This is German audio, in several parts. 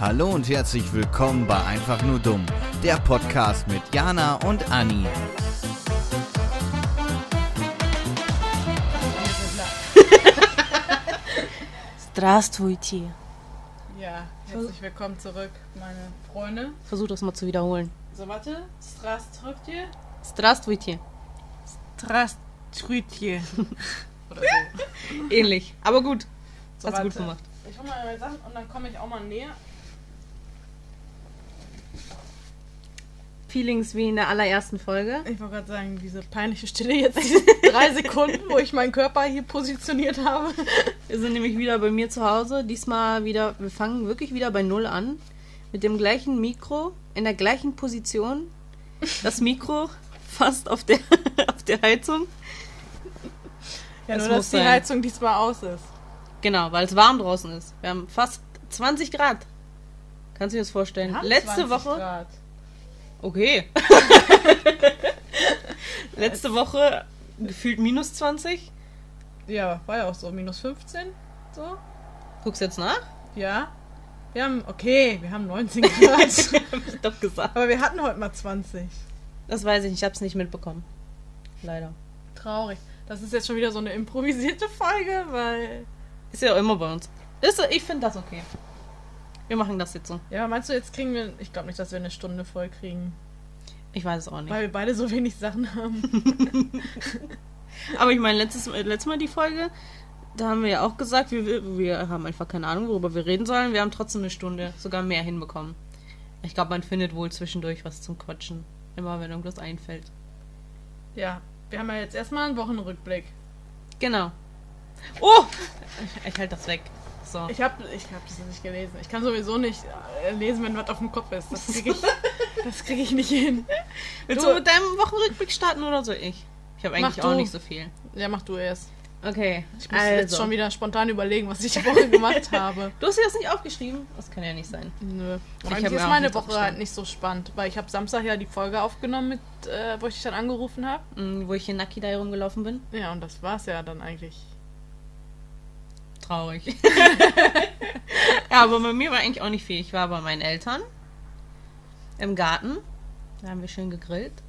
Hallo und herzlich willkommen bei Einfach nur dumm, der Podcast mit Jana und Anni. Здравствуйте. Ja, herzlich willkommen zurück, meine Freunde. Versuch das mal zu wiederholen. So, warte. Здравствуйте. Здравствуйте. Здравствуйте. Oder so. Ähnlich. Aber gut. so Hast du gut warte. gemacht. Ich hol mal meine Sachen und dann komme ich auch mal näher. Feelings wie in der allerersten Folge. Ich wollte gerade sagen, diese peinliche Stille jetzt, diese drei Sekunden, wo ich meinen Körper hier positioniert habe. Wir sind nämlich wieder bei mir zu Hause. Diesmal wieder, wir fangen wirklich wieder bei Null an. Mit dem gleichen Mikro, in der gleichen Position. Das Mikro fast auf der, auf der Heizung. Ja, Das nur, dass die sein. Heizung diesmal aus ist. Genau, weil es warm draußen ist. Wir haben fast 20 Grad. Kannst du dir das vorstellen? Letzte 20 Woche. Grad. Okay. Letzte Woche gefühlt minus 20. Ja, war ja auch so. Minus 15. So. Guckst jetzt nach? Ja. Wir haben, okay, wir haben 19 Grad. Hab ich doch gesagt. Aber wir hatten heute mal 20. Das weiß ich nicht, ich hab's nicht mitbekommen. Leider. Traurig. Das ist jetzt schon wieder so eine improvisierte Folge, weil. Ist ja auch immer bei uns. Ist, ich finde das okay. Wir machen das jetzt so. Ja, meinst du, jetzt kriegen wir. Ich glaube nicht, dass wir eine Stunde voll kriegen. Ich weiß es auch nicht. Weil wir beide so wenig Sachen haben. Aber ich meine, letztes, äh, letztes Mal die Folge, da haben wir ja auch gesagt, wir, wir haben einfach keine Ahnung, worüber wir reden sollen. Wir haben trotzdem eine Stunde, sogar mehr hinbekommen. Ich glaube, man findet wohl zwischendurch was zum Quatschen. Immer wenn irgendwas einfällt. ja, wir haben ja jetzt erstmal einen Wochenrückblick. Genau. Oh! Ich, ich halte das weg. So. Ich habe ich hab das nicht gelesen. Ich kann sowieso nicht äh, lesen, wenn was auf dem Kopf ist. Das kriege ich, das krieg ich nicht hin. Willst Du- du mit deinem Wochenrückblick starten oder so ich? Ich habe eigentlich auch nicht so viel. Ja, mach du erst. Okay. Ich muss also. jetzt schon wieder spontan überlegen, was ich die Woche gemacht habe. Du hast dir das nicht aufgeschrieben? Das kann ja nicht sein. Nö. Ich Eigentlich hab mir ist meine Woche halt nicht so spannend, weil ich habe Samstag ja die Folge aufgenommen, mit, äh, wo ich dich dann angerufen habe. Mm, Wo ich in Naki da rumgelaufen bin. Ja, und das war's ja dann eigentlich. Traurig. ja, aber bei mir war eigentlich auch nicht viel. Ich war bei meinen Eltern im Garten. Da haben wir schön gegrillt.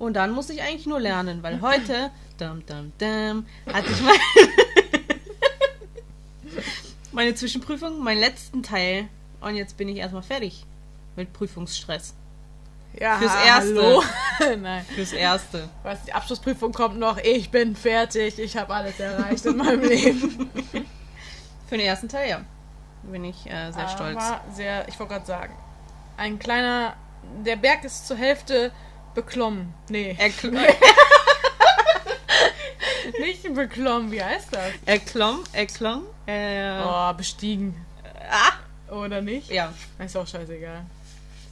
Und dann musste ich eigentlich nur lernen, weil heute, dum, dum, dum, hatte ich meine, meine Zwischenprüfung, meinen letzten Teil. Und jetzt bin ich erstmal fertig mit Prüfungsstress. Ja, Fürs Erste. Nein. Fürs Erste. Weißt, die Abschlussprüfung kommt noch. Ich bin fertig. Ich habe alles erreicht in meinem Leben. Für den ersten Teil, ja. Bin ich äh, sehr stolz. Aber sehr, ich wollte gerade sagen, ein kleiner, der Berg ist zur Hälfte beklommen. Nee, Erkl nicht beklommen. Wie heißt das? erklomm, erklomm, äh, Oh, bestiegen. ah, Oder nicht? ja, Ist auch scheißegal.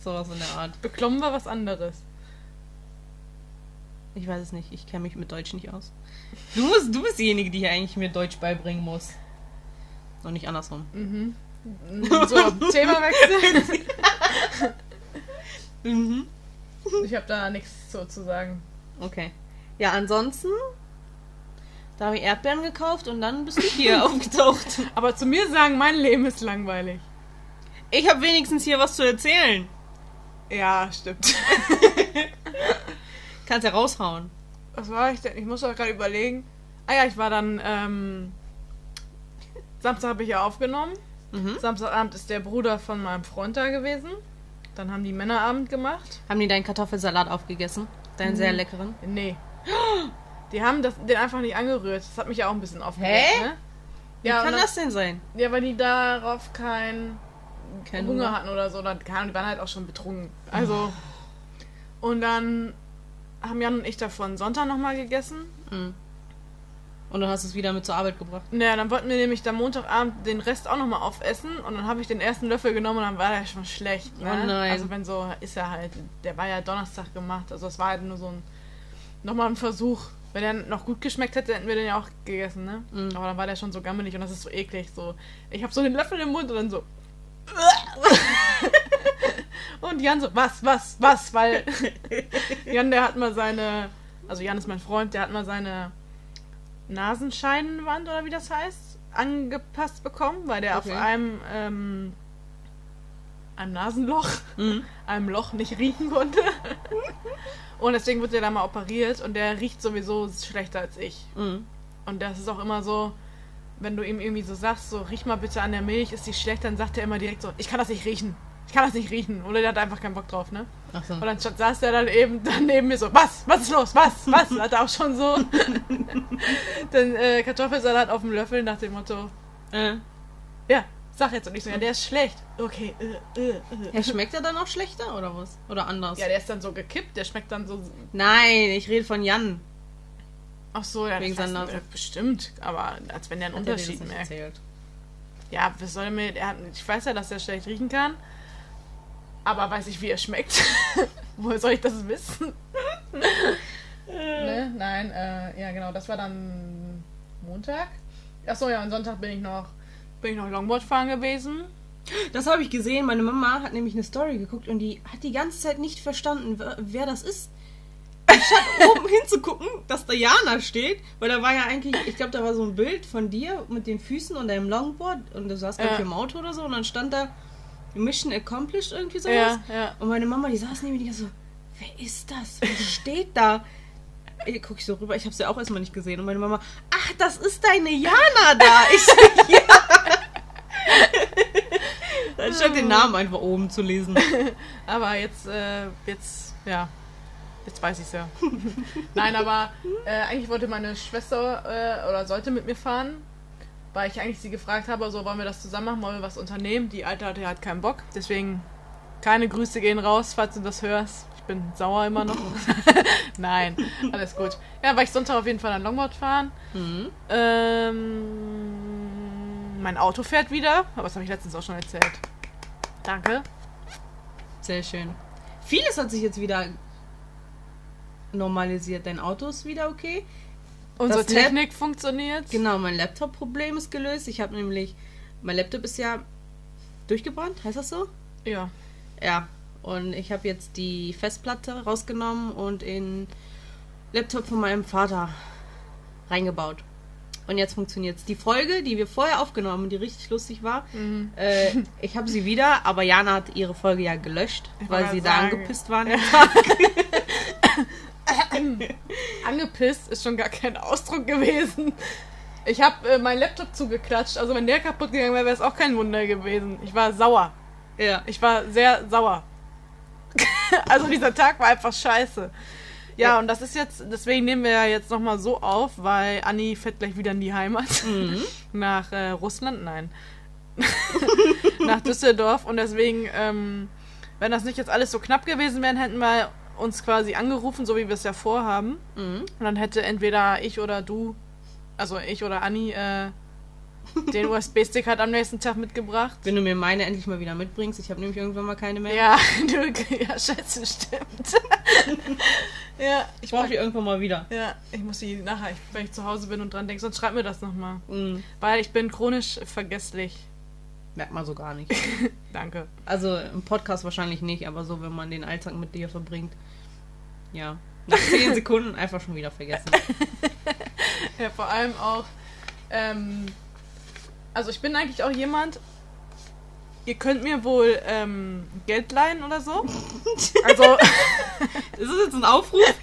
Sowas in der Art. Beklommen war was anderes. Ich weiß es nicht, ich kenne mich mit Deutsch nicht aus. Du, musst, du bist diejenige, die hier eigentlich mir Deutsch beibringen muss. Und nicht andersrum. Mhm. So, Themawechsel. Mhm. Ich habe da nichts so zu sagen. Okay. Ja, ansonsten, da habe ich Erdbeeren gekauft und dann bist du hier aufgetaucht. Aber zu mir sagen, mein Leben ist langweilig. Ich habe wenigstens hier was zu erzählen. Ja, stimmt. Kannst ja raushauen. Was war ich denn? Ich muss doch gerade überlegen. Ah ja, ich war dann, ähm, Samstag habe ich ja aufgenommen. Mhm. Samstagabend ist der Bruder von meinem Freund da gewesen. Dann haben die Männerabend gemacht. Haben die deinen Kartoffelsalat aufgegessen? Deinen sehr leckeren? Nee. Die haben das, den einfach nicht angerührt. Das hat mich ja auch ein bisschen aufgeregt, Hä? ne? Wie Ja, kann das denn sein? ja, weil die darauf keinen Kein Hunger, Hunger? hatten oder so. Oder, keine die waren halt auch schon betrunken. Also. Und dann haben Jan und ich davon Sonntag nochmal gegessen. Mhm. Und dann hast du es wieder mit zur Arbeit gebracht. Naja, dann wollten wir nämlich dann Montagabend den Rest auch nochmal aufessen und dann habe ich den ersten Löffel genommen und dann war der schon schlecht. Ne? Oh nein. Also wenn so, ist er halt, der war ja Donnerstag gemacht, also es war halt nur so ein, nochmal ein Versuch. Wenn der noch gut geschmeckt hätte, hätten wir den ja auch gegessen, ne? Mhm. Aber dann war der schon so gammelig und das ist so eklig, so. Ich habe so den Löffel im Mund und dann so. und Jan so, was, was, was, weil Jan, der hat mal seine, also Jan ist mein Freund, der hat mal seine Nasenscheinwand oder wie das heißt, angepasst bekommen, weil der Okay. auf einem ähm, einem Nasenloch, Mhm. einem Loch nicht riechen konnte. Und deswegen wird er da mal operiert und der riecht sowieso schlechter als ich. Mhm. Und das ist auch immer so, wenn du ihm irgendwie so sagst, so riech mal bitte an der Milch, ist die schlecht, dann sagt er immer direkt so, ich kann das nicht riechen. Ich kann das nicht riechen. Oder der hat einfach keinen Bock drauf, ne? Ach so. Und dann saß der dann eben dann neben mir so, was? Was ist los? Was? Was? Hat er auch schon so den äh, Kartoffelsalat auf dem Löffel nach dem Motto, Äh. ja, sag jetzt. Und ich so, ja, der ist schlecht. Okay, äh, äh, äh. Ja, schmeckt er dann auch schlechter oder was? Oder anders? Ja, der ist dann so gekippt, der schmeckt dann so. Nein, ich rede von Jan. Ach so, ja, Wegen seiner Nase. äh, bestimmt. Aber als wenn der einen Hat er Unterschied merkt. erzählt? Ja, was soll er mir. Er hat, ich weiß ja, dass er schlecht riechen kann. Aber weiß ich, wie er schmeckt. Woher soll ich das wissen? ne? Nein, äh, ja genau, das war dann Montag. Achso, ja, und Sonntag bin ich noch, bin ich noch Longboard fahren gewesen. Das habe ich gesehen. Meine Mama hat nämlich eine Story geguckt und die hat die ganze Zeit nicht verstanden, wer, wer das ist. Anstatt oben hinzugucken, dass da Jana steht, weil da war ja eigentlich, ich glaube, da war so ein Bild von dir mit den Füßen und deinem Longboard und du saßt, glaube ich, Ja. im Auto oder so und dann stand da Mission Accomplished irgendwie sowas. Ja, ja. Und meine Mama, die saß neben mir die so, wer ist das? Wer steht da? Ey, Guck ich so rüber, ich habe sie auch erstmal nicht gesehen. Und meine Mama, ach, das ist deine Jana da. Ich so, ja. Dann stand den Namen einfach oben zu lesen. Aber jetzt, äh, jetzt, ja. Jetzt weiß ich's ja. Nein, aber äh, eigentlich wollte meine Schwester äh, oder sollte mit mir fahren, weil ich eigentlich sie gefragt habe, so wollen wir das zusammen machen, wollen wir was unternehmen. Die Alte hatte halt keinen Bock, deswegen keine Grüße gehen raus, falls du das hörst. Ich bin sauer immer noch. Nein, alles gut. Ja, war ich Sonntag auf jeden Fall an Longboard fahren. Mhm. Ähm, mein Auto fährt wieder, aber das habe ich letztens auch schon erzählt. Danke. Sehr schön. Vieles hat sich jetzt wieder normalisiert. Dein Auto ist wieder okay. Unsere Das Lab- Technik funktioniert. Genau, mein Laptop-Problem ist gelöst. Ich habe nämlich, mein Laptop ist ja durchgebrannt, heißt das so? Ja. Ja, und ich habe jetzt die Festplatte rausgenommen und in Laptop von meinem Vater reingebaut. Und jetzt funktioniert's. Die Folge, die wir vorher aufgenommen, die richtig lustig war, Mhm. äh, ich habe sie wieder, aber Jana hat ihre Folge ja gelöscht, Ich weil sie gerade da sagen. angepisst waren. Angepisst ist schon gar kein Ausdruck gewesen. Ich habe äh, meinen Laptop zugeklatscht. Also wenn der kaputt gegangen wäre, wäre es auch kein Wunder gewesen. Ich war sauer. ja. Ich war sehr sauer. also dieser Tag war einfach scheiße. Ja, Ja. und das ist jetzt, deswegen nehmen wir ja jetzt nochmal so auf, weil Anni fährt gleich wieder in die Heimat. Mhm. Nach äh, Russland? Nein. Nach Düsseldorf. Und deswegen, ähm, wenn das nicht jetzt alles so knapp gewesen wäre, hätten wir uns quasi angerufen, so wie wir es ja vorhaben. Mhm. Und dann hätte entweder ich oder du, also ich oder Anni, äh, den USB-Stick halt am nächsten Tag mitgebracht. Wenn du mir meine endlich mal wieder mitbringst, ich habe nämlich irgendwann mal keine mehr. Ja, du, ja, scheiße, stimmt. ja, Ich brauche die irgendwann mal wieder. ja, ich muss die nachher, wenn ich zu Hause bin und dran denke, sonst schreib mir das nochmal. Mhm. Weil ich bin chronisch vergesslich. Merkt man so gar nicht. Danke. Also im Podcast wahrscheinlich nicht, aber so, wenn man den Alltag mit dir verbringt. Ja. Nach 10 Sekunden einfach schon wieder vergessen. Ja, vor allem auch, ähm, also ich bin eigentlich auch jemand, ihr könnt mir wohl ähm, Geld leihen oder so. Also, Ist das jetzt ein Aufruf?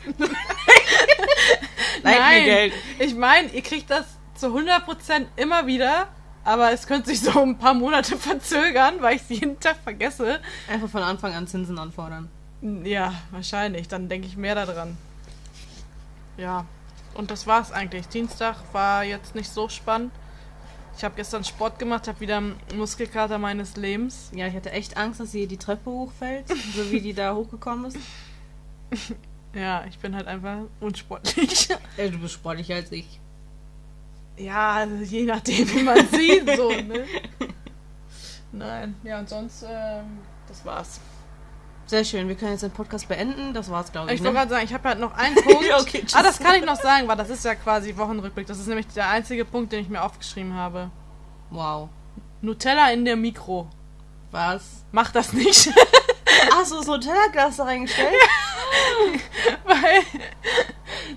Leih mir Geld. ich meine, ihr kriegt das zu 100% immer wieder, aber es könnte sich so ein paar Monate verzögern, weil ich es jeden Tag vergesse. Einfach von Anfang an Zinsen anfordern. Ja, wahrscheinlich. Dann denke ich mehr daran. Ja, und das war's eigentlich. Dienstag war jetzt nicht so spannend. Ich habe gestern Sport gemacht, habe wieder Muskelkater meines Lebens. Ja, ich hatte echt Angst, dass sie die Treppe hochfällt, so wie die da hochgekommen ist. Ja, ich bin halt einfach unsportlich. Ey, du bist sportlicher als ich. Ja, also je nachdem, wie man sieht, so, ne? Nein, ja, und sonst, ähm, das war's. Sehr schön, wir können jetzt den Podcast beenden. Das war's, glaube ich. Ich ne? wollte gerade sagen, ich habe halt noch einen Punkt. Okay, ah, das kann ich noch sagen, weil das ist ja quasi Wochenrückblick. Das ist nämlich der einzige Punkt, den ich mir aufgeschrieben habe. Wow. Nutella in der Mikro. Was? Mach das nicht. Ach so, so ein Tellerglas da reingestellt? weil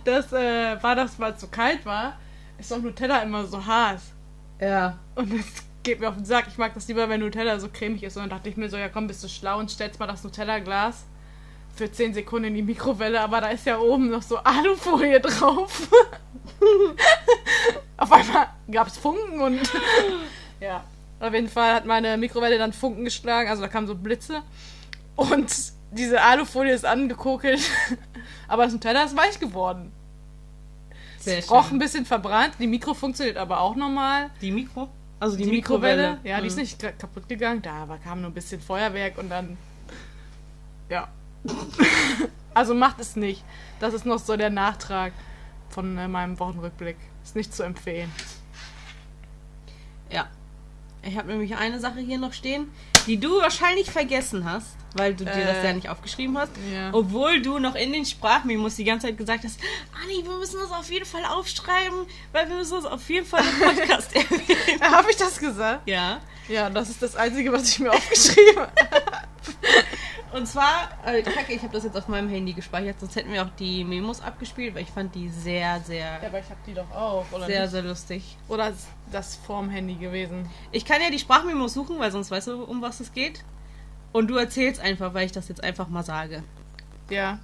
das äh, war das, weil es so kalt war, ist doch Nutella immer so hart. Ja. Und es geht mir auf den Sack. Ich mag das lieber, wenn Nutella so cremig ist. Und dann dachte ich mir so, ja komm, bist du schlau und stellst mal das Nutella-Glas für 10 Sekunden in die Mikrowelle, aber da ist ja oben noch so Alufolie drauf. auf einmal gab es Funken und ja. Auf jeden Fall hat meine Mikrowelle dann Funken geschlagen, also da kamen so Blitze. Und diese Alufolie ist angekokelt, aber das Nutella ist weich geworden. Sehr schön. ein bisschen verbrannt, die Mikro funktioniert aber auch normal. Die Mikro? Also die, Die Mikrowelle. Mikrowelle, ja, die ist Mhm. nicht kaputt gegangen. Da war- kam nur ein bisschen Feuerwerk und dann. Ja. also macht es nicht. Das ist noch so der Nachtrag von äh, meinem Wochenrückblick. Ist nicht zu empfehlen. Ja. Ich habe nämlich eine Sache hier noch stehen, die du wahrscheinlich vergessen hast, weil du dir Äh. das ja nicht aufgeschrieben hast. Ja. Obwohl du noch in den Sprachmemos die ganze Zeit gesagt hast, Anni, wir müssen das auf jeden Fall aufschreiben, weil wir müssen das auf jeden Fall im Podcast erwähnen. Habe ich das gesagt? Ja. Ja, das ist das Einzige, was ich mir aufgeschrieben habe. Und zwar, äh, kacke, ich habe das jetzt auf meinem Handy gespeichert, sonst hätten wir auch die Memos abgespielt, weil ich fand die sehr, sehr, Ja, aber ich habe die doch auch, oder sehr, nicht? sehr lustig. Oder ist das vorm Handy gewesen? Ich kann ja die Sprachmemos suchen, weil sonst weißt du, um was es geht. Und du erzählst einfach, weil ich das jetzt einfach mal sage. Ja.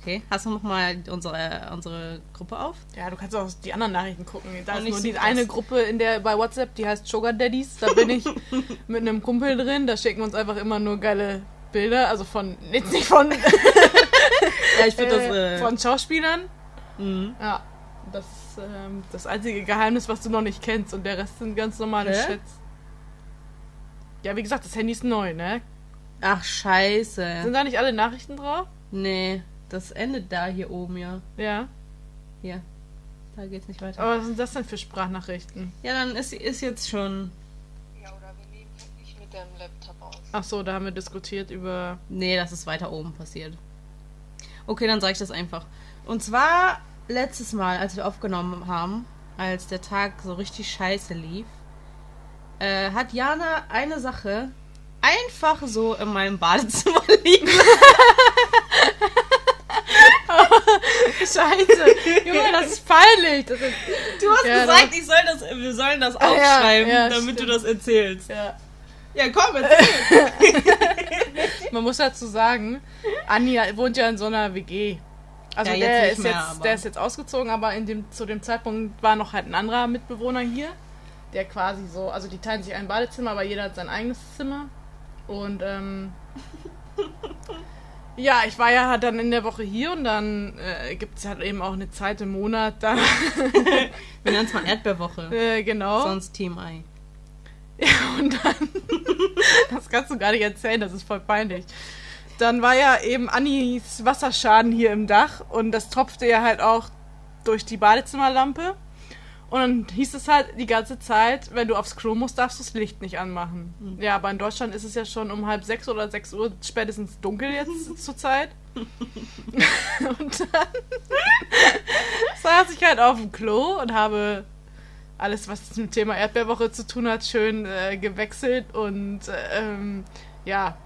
Okay, hast du noch mal unsere, unsere Gruppe auf? Ja, du kannst auch die anderen Nachrichten gucken. Da Und ist nur die eine Gruppe in der bei WhatsApp, die heißt Sugar Daddies. Da bin ich mit einem Kumpel drin. Da schicken wir uns einfach immer nur geile Bilder. Also von, jetzt nicht von, Ja, ich finde äh, das. Äh, von Schauspielern. mhm. Ja, das ist ähm, das einzige Geheimnis, was du noch nicht kennst. Und der Rest sind ganz normale Hä? Chats. Ja, wie gesagt, das Handy ist neu, ne? Ach, scheiße. Sind da nicht alle Nachrichten drauf? Nee, das endet da hier oben, ja. Ja. Hier. Da geht's nicht weiter. Aber was sind das denn für Sprachnachrichten? Ja, dann ist, ist jetzt schon. Ja, oder wir nehmen halt nicht mit deinem Laptop. Ach so, da haben wir diskutiert über. Nee, das ist weiter oben passiert. Okay, dann sage ich das einfach. Und zwar letztes Mal, als wir aufgenommen haben, als der Tag so richtig scheiße lief, äh, hat Jana eine Sache einfach so in meinem Badezimmer liegen. Scheiße! Junge, das ist peinlich! Das ist, Du hast Ja, gesagt, ich soll das, wir sollen das Ah, ja, aufschreiben, ja, damit stimmt. du das erzählst. ja. Ja, komm, erzähl. Man muss dazu sagen, Anni wohnt ja in so einer WG. Also Ja, der, ist mehr, jetzt, der ist jetzt ausgezogen, aber in dem, zu dem Zeitpunkt war noch halt ein anderer Mitbewohner hier, der quasi so, also die teilen sich ein Badezimmer, aber jeder hat sein eigenes Zimmer. Und ähm, ja, ich war ja halt dann in der Woche hier und dann äh, gibt es halt eben auch eine Zeit im Monat, da, Wir nennen es mal Erdbeerwoche. äh, genau. Sonst Team Ei. Ja, und dann. das kannst du gar nicht erzählen, das ist voll peinlich. Dann war ja eben Annis Wasserschaden hier im Dach und das tropfte ja halt auch durch die Badezimmerlampe. Und dann hieß es halt die ganze Zeit, wenn du aufs Klo musst, darfst du das Licht nicht anmachen. Ja, aber in Deutschland ist es ja schon um halb sechs oder sechs Uhr spätestens dunkel jetzt zur Zeit. und dann saß ich halt auf dem Klo und habe alles, was mit dem Thema Erdbeerwoche zu tun hat, schön äh, gewechselt und äh, ähm, ja,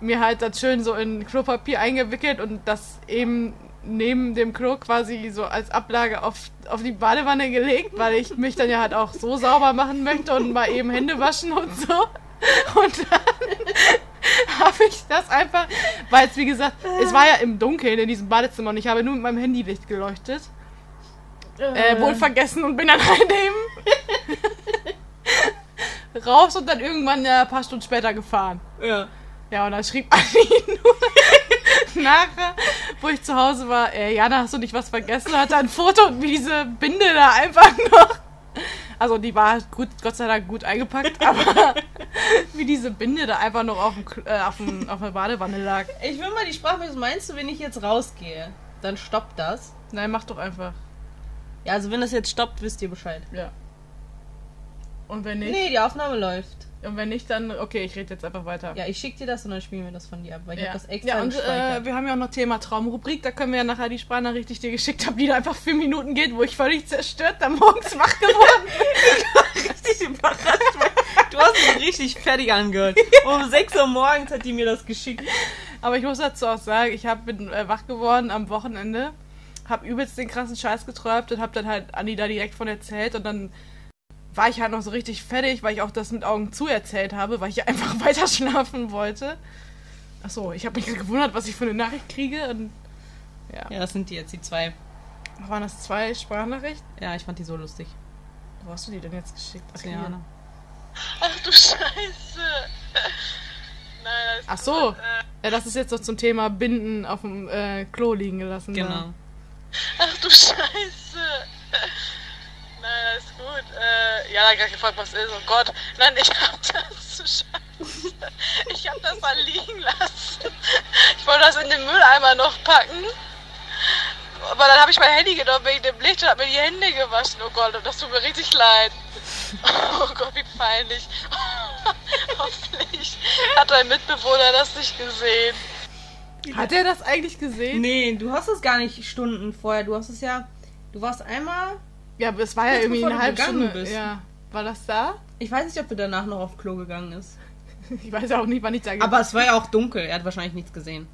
mir halt das schön so in Klopapier eingewickelt und das eben neben dem Klo quasi so als Ablage auf, auf die Badewanne gelegt, weil ich mich dann ja halt auch so sauber machen möchte und mal eben Hände waschen und so. Und dann habe ich das einfach, weil es wie gesagt, es war ja im Dunkeln in diesem Badezimmer und ich habe nur mit meinem Handylicht geleuchtet äh, wohl vergessen und bin dann halt eben raus und dann irgendwann ja, ein paar Stunden später gefahren. Ja. Ja, und dann schrieb Anni nur nachher, wo ich zu Hause war, äh, Jana, hast du nicht was vergessen? Und hat da ein Foto wie diese Binde da einfach noch. Also die war gut, Gott sei Dank gut eingepackt, aber wie diese Binde da einfach noch auf, dem, äh, auf, dem, auf der Badewanne lag. Ich will mal die Sprachmemos. Meinst du, wenn ich jetzt rausgehe, dann stoppt das? Nein, mach doch einfach. Ja, also wenn das jetzt stoppt, wisst ihr Bescheid. Ja. Und wenn nicht? Nee, die Aufnahme läuft. Und wenn nicht, dann, okay, ich rede jetzt einfach weiter. Ja, ich schick dir das und dann spielen wir das von dir ab, weil ich Ja, das extra ja und äh, wir haben ja auch noch Thema Traumrubrik. Da können wir ja nachher die Sprachnachricht, die ich dir geschickt habe, die da einfach vier Minuten geht, wo ich völlig zerstört dann morgens wach geworden bin. richtig überrascht. Du hast mich richtig fertig angehört. Um 6 Uhr morgens hat die mir das geschickt. Aber ich muss dazu auch sagen, ich hab, bin äh, wach geworden am Wochenende, hab übelst den krassen Scheiß geträumt und hab dann halt Anni da direkt von erzählt und dann war ich halt noch so richtig fertig, weil ich auch das mit Augen zu erzählt habe, weil ich einfach weiter schlafen wollte. Achso, ich habe mich gerade gewundert, was ich für eine Nachricht kriege. Und ja. Ja, das sind die jetzt, die zwei. Waren das zwei Sprachnachrichten? Ja, ich fand die so lustig. Wo hast du die denn jetzt geschickt? Zu Okay. Ach du Scheiße. Nein, Ach so. gut. Äh, Ja, das ist jetzt noch zum Thema Binden auf dem äh, Klo liegen gelassen. Genau. Ach du Scheiße. Nein, alles gut. Äh, ja, da gerade gefragt, was ist. Oh Gott. Nein, ich hab das. Scheiße. Ich hab das da liegen lassen. Ich wollte das in den Mülleimer noch packen. Aber dann habe ich mein Handy genommen wegen dem Licht und hab mir die Hände gewaschen. Oh Gott, das tut mir richtig leid. Oh Gott, wie peinlich. Hoffentlich hat dein Mitbewohner das nicht gesehen. Hat er das eigentlich gesehen? Nee, du hast es gar nicht Stunden vorher. Du hast es ja. Du warst einmal. Ja, aber es war ja irgendwie eine halbe Stunde. bist. Ja. War das da? Ich weiß nicht, ob du danach noch auf Klo gegangen ist. Ich weiß auch nicht, wann ich da Aber es war ja auch dunkel. Er hat wahrscheinlich nichts gesehen.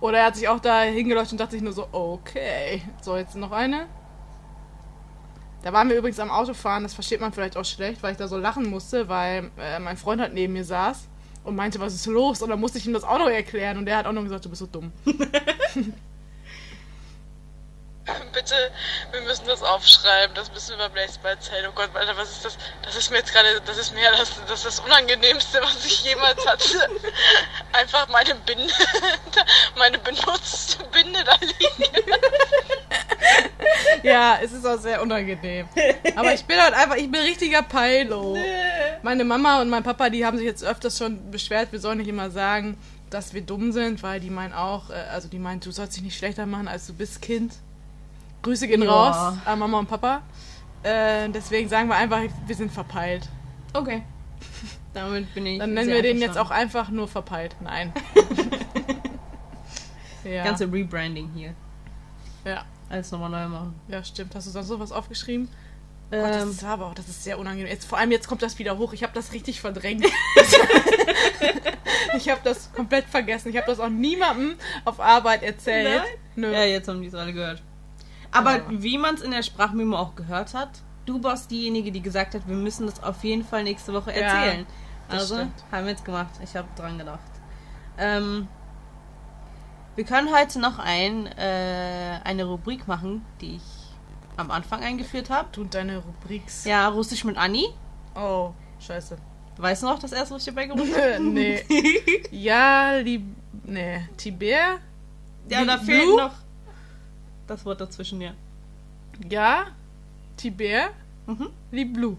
Oder er hat sich auch da hingeleuchtet und dachte sich nur so, okay. So, jetzt noch eine. Da waren wir übrigens am Autofahren, das versteht man vielleicht auch schlecht, weil ich da so lachen musste, weil äh, mein Freund halt neben mir saß und meinte, was ist los? Und dann musste ich ihm das auch noch erklären und der hat auch noch gesagt, du bist so dumm. Bitte, wir müssen das aufschreiben. Das müssen wir beim nächsten Mal erzählen. Oh Gott, Alter, was ist das? Das ist mir jetzt gerade, das ist mir das, das, ist das Unangenehmste, was ich jemals hatte. Einfach meine Binde, meine benutzte Binde da liegen. Ja, es ist auch sehr unangenehm. Aber ich bin halt einfach, ich bin richtiger Peilo. Meine Mama und mein Papa, die haben sich jetzt öfters schon beschwert, wir sollen nicht immer sagen, dass wir dumm sind, weil die meinen auch, äh, also die meinen, du sollst dich nicht schlechter machen, als du bist, Kind. Grüße gehen Ja. raus an Mama und Papa. Äh, deswegen sagen wir einfach, wir sind verpeilt. Okay. Damit bin ich. Dann nennen wir den jetzt auch einfach nur verpeilt. Nein. ja. Ganze Rebranding hier. ja. Alles nochmal neu machen. ja, stimmt. Hast du sonst noch was aufgeschrieben? Gott, das Ähm, ist aber auch, das ist sehr unangenehm. Jetzt, vor allem jetzt kommt das wieder hoch. Ich habe das richtig verdrängt. ich habe das komplett vergessen. Ich habe das auch niemandem auf Arbeit erzählt. Nein? Nö. ja, jetzt haben die es alle gehört. Aber Ja. wie man es in der Sprachmemo auch gehört hat, du warst diejenige, die gesagt hat, wir müssen das auf jeden Fall nächste Woche Ja, erzählen. das also stimmt. haben wir jetzt gemacht. Ich habe dran gedacht. Ähm, wir können heute noch ein, äh, eine Rubrik machen, die ich am Anfang eingeführt habe. Tut deine Rubriks. Ja, Russisch mit Anni. Oh, scheiße. Weißt du noch das erste, was ich dir beigebracht habe? nee. Ja, lieb. Nee. Tiber? Ja, da Blue? fehlt noch das Wort dazwischen, ja. Ja. Tiber? Mhm. Lieb Blue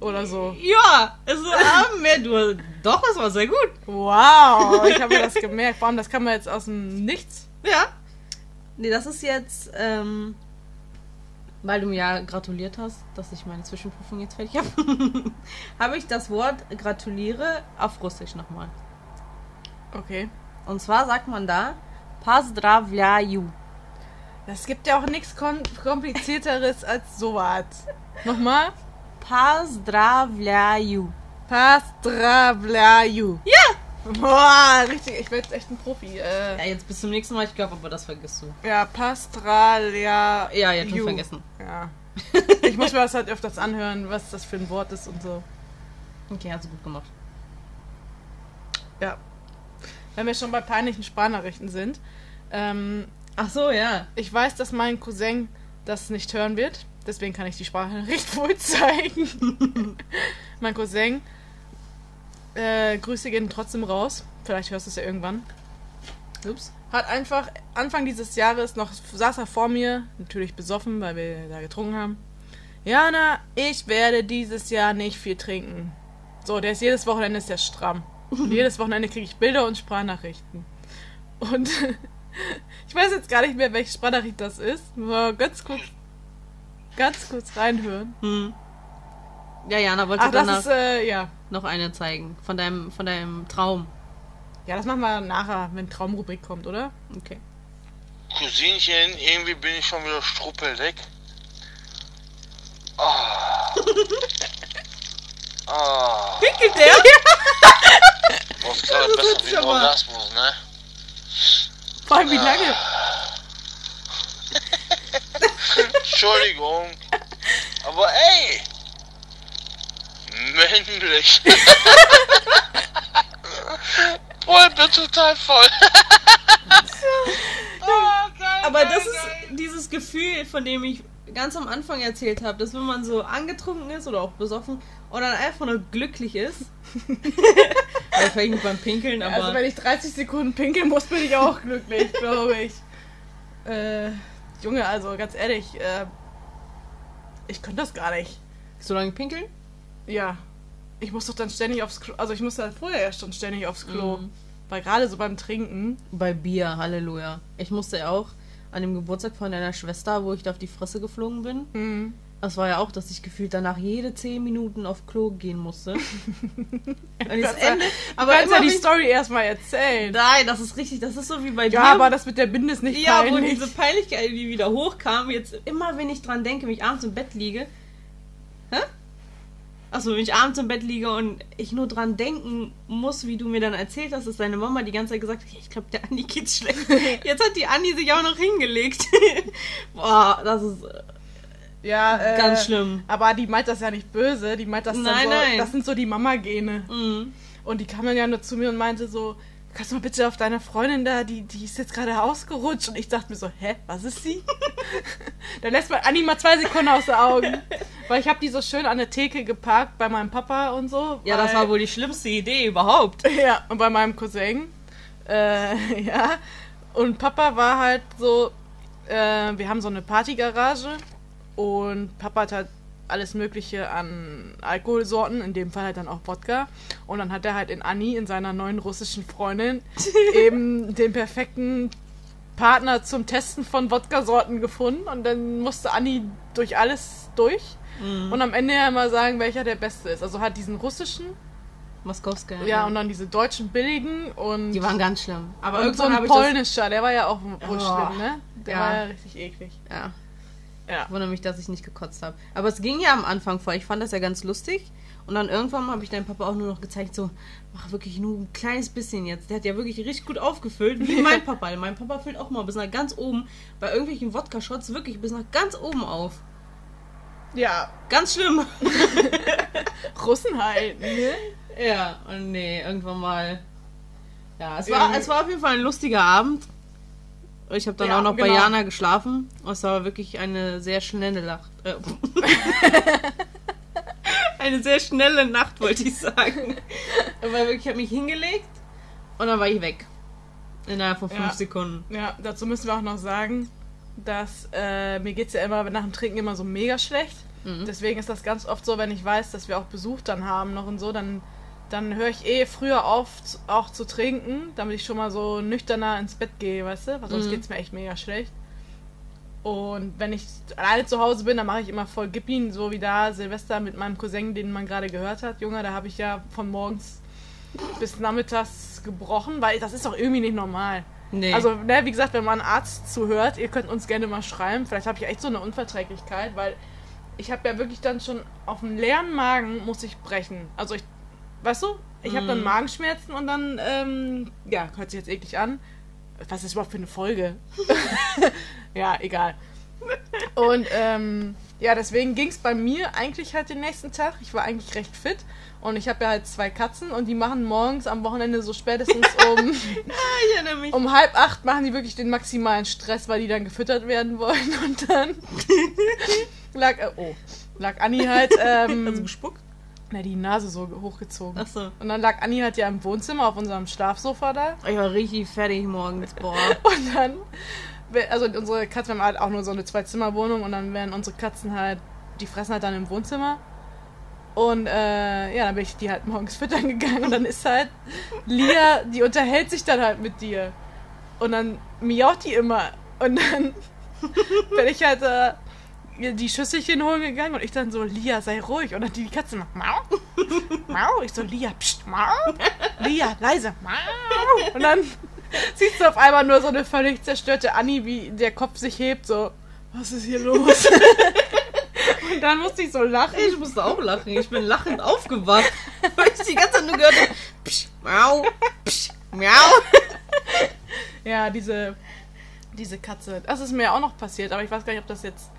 Oder so. Ja, es war mehr. Du, doch, es war sehr gut. Wow, ich habe mir das gemerkt. Vor allem, das kann man jetzt aus dem Nichts. Ja. Nee, das ist jetzt, ähm, weil du mir ja gratuliert hast, dass ich meine Zwischenprüfung jetzt fertig habe, habe ich das Wort gratuliere auf Russisch nochmal. Okay. Und zwar sagt man da Поздравляю. Das gibt ja auch nichts kom komplizierteres als sowas. Nochmal? Поздравляю. Pastravlaju. Ja! Boah, richtig, ich werde jetzt echt ein Profi. Ja, Äh, jetzt bis zum nächsten Mal, ich glaube, aber das vergisst du. ja, Pastralja. Ja, jetzt schon Ju. vergessen. Ja. Ich muss mir das halt öfters anhören, was das für ein Wort ist und so. Okay, hast du gut gemacht. Ja. Wenn wir schon bei peinlichen Sprachnachrichten sind. Ähm, Ach so, ja. ich weiß, dass mein Cousin das nicht hören wird. Deswegen kann ich die Sprachnachricht wohl zeigen. mein Cousin. Äh, Grüße gehen trotzdem raus. Vielleicht hörst du es ja irgendwann. Ups. Hat einfach Anfang dieses Jahres noch saß er vor mir, natürlich besoffen, weil wir da getrunken haben. Jana, ich werde dieses Jahr nicht viel trinken. So, der ist jedes Wochenende ist der stramm. Und jedes Wochenende kriege ich Bilder und Sprachnachrichten. Und ich weiß jetzt gar nicht mehr, welche Sprachnachricht das ist. Mal ganz kurz, ganz kurz reinhören. Hm. Ja, Jana wollte Ach, das danach ist, äh, ja. noch eine zeigen. Von deinem, von deinem Traum. Ja, das machen wir nachher, wenn Traumrubrik kommt, oder? Okay. Cousinchen, irgendwie bin ich schon wieder struppeldeck. Ah. Ah. Pickelt der? Was gerade Das besser hört wie ein Orgasmus, ne? Vor allem wie lange? Entschuldigung. Aber ey! Männlich! Boah, ich bin total voll. oh, geil, Aber geil, das ist geil. dieses Gefühl, von dem ich ganz am Anfang erzählt habe, dass wenn man so angetrunken ist oder auch besoffen und dann einfach nur glücklich ist. also vielleicht nicht beim Pinkeln, aber. Also wenn ich 30 Sekunden pinkeln muss, bin ich auch glücklich, glaube ich. Äh, Junge, also ganz ehrlich, äh, ich könnte das gar nicht. so lange pinkeln? Ja. Ich muss doch dann ständig aufs Klo. Also ich musste halt vorher ja schon ständig aufs Klo. Mhm. Weil gerade so beim Trinken. Bei Bier, Halleluja. Ich musste ja auch an dem Geburtstag von deiner Schwester, wo ich da auf die Fresse geflogen bin. Mhm. Das war ja auch, dass ich gefühlt danach jede 10 Minuten auf Klo gehen musste. Ja- Ende, Aber kannst ja immer die Story erstmal erzählen. Nein, das ist richtig. Das ist so wie bei dir. Ja, aber das mit der Binde ist nicht Ja, wo peinlich. diese Peinlichkeit, die wieder hochkam, jetzt immer wenn ich dran denke, wenn ich abends im Bett liege. Hä? Achso, wenn ich abends im Bett liege und ich nur dran denken muss, wie du mir dann erzählt hast, dass deine Mama die ganze Zeit gesagt hat, ich glaube, der Anni geht's schlecht. Jetzt hat die Anni sich auch noch hingelegt. Boah, das ist äh, ja, äh, ganz schlimm. Aber die meint das ja nicht böse. Die meint das Nein, so. nein. Das sind so die Mama-Gene. Mhm. Und die kam dann ja nur zu mir und meinte so, kannst du mal bitte auf deine Freundin da, die, die ist jetzt gerade ausgerutscht. Und ich dachte mir so, hä, was ist sie? dann lässt man Anni mal zwei Sekunden aus den Augen. Weil ich habe die so schön an der Theke geparkt bei meinem Papa und so. Ja, das war wohl die schlimmste Idee überhaupt. Ja, und bei meinem Cousin. Äh, ja. Und Papa war halt so, äh, wir haben so eine Partygarage und Papa hat halt alles Mögliche an Alkoholsorten, in dem Fall halt dann auch Wodka. Und dann hat er halt in Anni, in seiner neuen russischen Freundin, eben den perfekten Partner zum Testen von Wodka-Sorten gefunden. Und dann musste Anni durch alles durch. Und am Ende ja immer sagen, welcher der beste ist. Also hat diesen russischen, Moskowska. ja, und dann diese deutschen billigen und, die waren ganz schlimm. Aber und so ein polnischer, der war ja auch wohl Oh, schlimm, ne? Der ja. war ja richtig eklig. Ja. Ja. Ich wundere mich, dass ich nicht gekotzt habe. Aber es ging ja am Anfang vor. Ich fand das ja ganz lustig. Und dann irgendwann habe ich deinem Papa auch nur noch gezeigt, so, mach wirklich nur ein kleines bisschen jetzt. Der hat ja wirklich richtig gut aufgefüllt, wie mein Papa. Mein Papa füllt auch mal bis nach ganz oben, bei irgendwelchen Wodka-Shots wirklich bis nach ganz oben auf. Ja, Ganz schlimm. Russen halt, ne? ja, und nee, irgendwann mal. Ja, es war, es war auf jeden Fall ein lustiger Abend. Ich habe dann Ja, auch noch bei genau. Jana geschlafen. Es war wirklich eine sehr schnelle Nacht. Äh, eine sehr schnelle Nacht, wollte ich sagen. Weil wirklich, ich habe mich hingelegt und dann war ich weg. Innerhalb von fünf Ja. Sekunden. Ja, dazu müssen wir auch noch sagen, dass äh, mir geht's ja immer nach dem Trinken immer so mega schlecht. Mhm. Deswegen ist das ganz oft so, wenn ich weiß, dass wir auch Besuch dann haben noch und so, dann, dann höre ich eh früher auf, auch zu trinken, damit ich schon mal so nüchterner ins Bett gehe, weißt du? Weil sonst Mhm. geht's mir echt mega schlecht. Und wenn ich alleine zu Hause bin, dann mache ich immer voll Gippin, so wie da Silvester mit meinem Cousin, den man gerade gehört hat. Junge, da habe ich ja von morgens bis nachmittags gebrochen, weil das ist doch irgendwie nicht normal. Nee. Also, ne, wie gesagt, wenn man einen Arzt zuhört, ihr könnt uns gerne mal schreiben. Vielleicht habe ich echt so eine Unverträglichkeit, weil ich habe ja wirklich dann schon auf dem leeren Magen muss ich brechen. Also ich, weißt du, ich habe dann Magenschmerzen und dann, ähm, ja, hört sich jetzt eklig an. Was ist überhaupt für eine Folge? ja, egal. Und ähm, ja, deswegen ging es bei mir eigentlich halt den nächsten Tag. Ich war eigentlich recht fit. Und ich habe ja halt zwei Katzen und die machen morgens am Wochenende so spätestens um ich erinnere mich. um halb acht machen die wirklich den maximalen Stress, weil die dann gefüttert werden wollen und dann lag, äh, oh, lag Anni halt, ähm, Also gespuckt? Na, die Nase so hochgezogen. Achso. Und dann lag Anni halt ja im Wohnzimmer auf unserem Schlafsofa da Ich war richtig fertig morgens. Boah. und dann, also unsere Katzen haben halt auch nur so eine Zwei-Zimmer-Wohnung und dann werden unsere Katzen halt, die fressen halt dann im Wohnzimmer. Und äh, ja, dann bin ich die halt morgens füttern gegangen und dann ist halt Lia, die unterhält sich dann halt mit dir. Und dann miaut die immer. Und dann bin ich halt äh, die Schüsselchen holen gegangen und ich dann so, Lia, sei ruhig. Und dann die Katze macht Mau. Mau. Ich so, Lia, pst, Mau. Lia, leise, Mau. Und dann siehst du auf einmal nur so eine völlig zerstörte Annie, wie der Kopf sich hebt, so, was ist hier los? und dann musste ich so lachen. Ich musste auch lachen. Ich bin lachend aufgewacht. Weil ich die ganze Zeit nur gehört habe. Psch, miau, psch, miau. Ja, diese, diese Katze. Das ist mir auch noch passiert, aber ich weiß gar nicht, ob das jetzt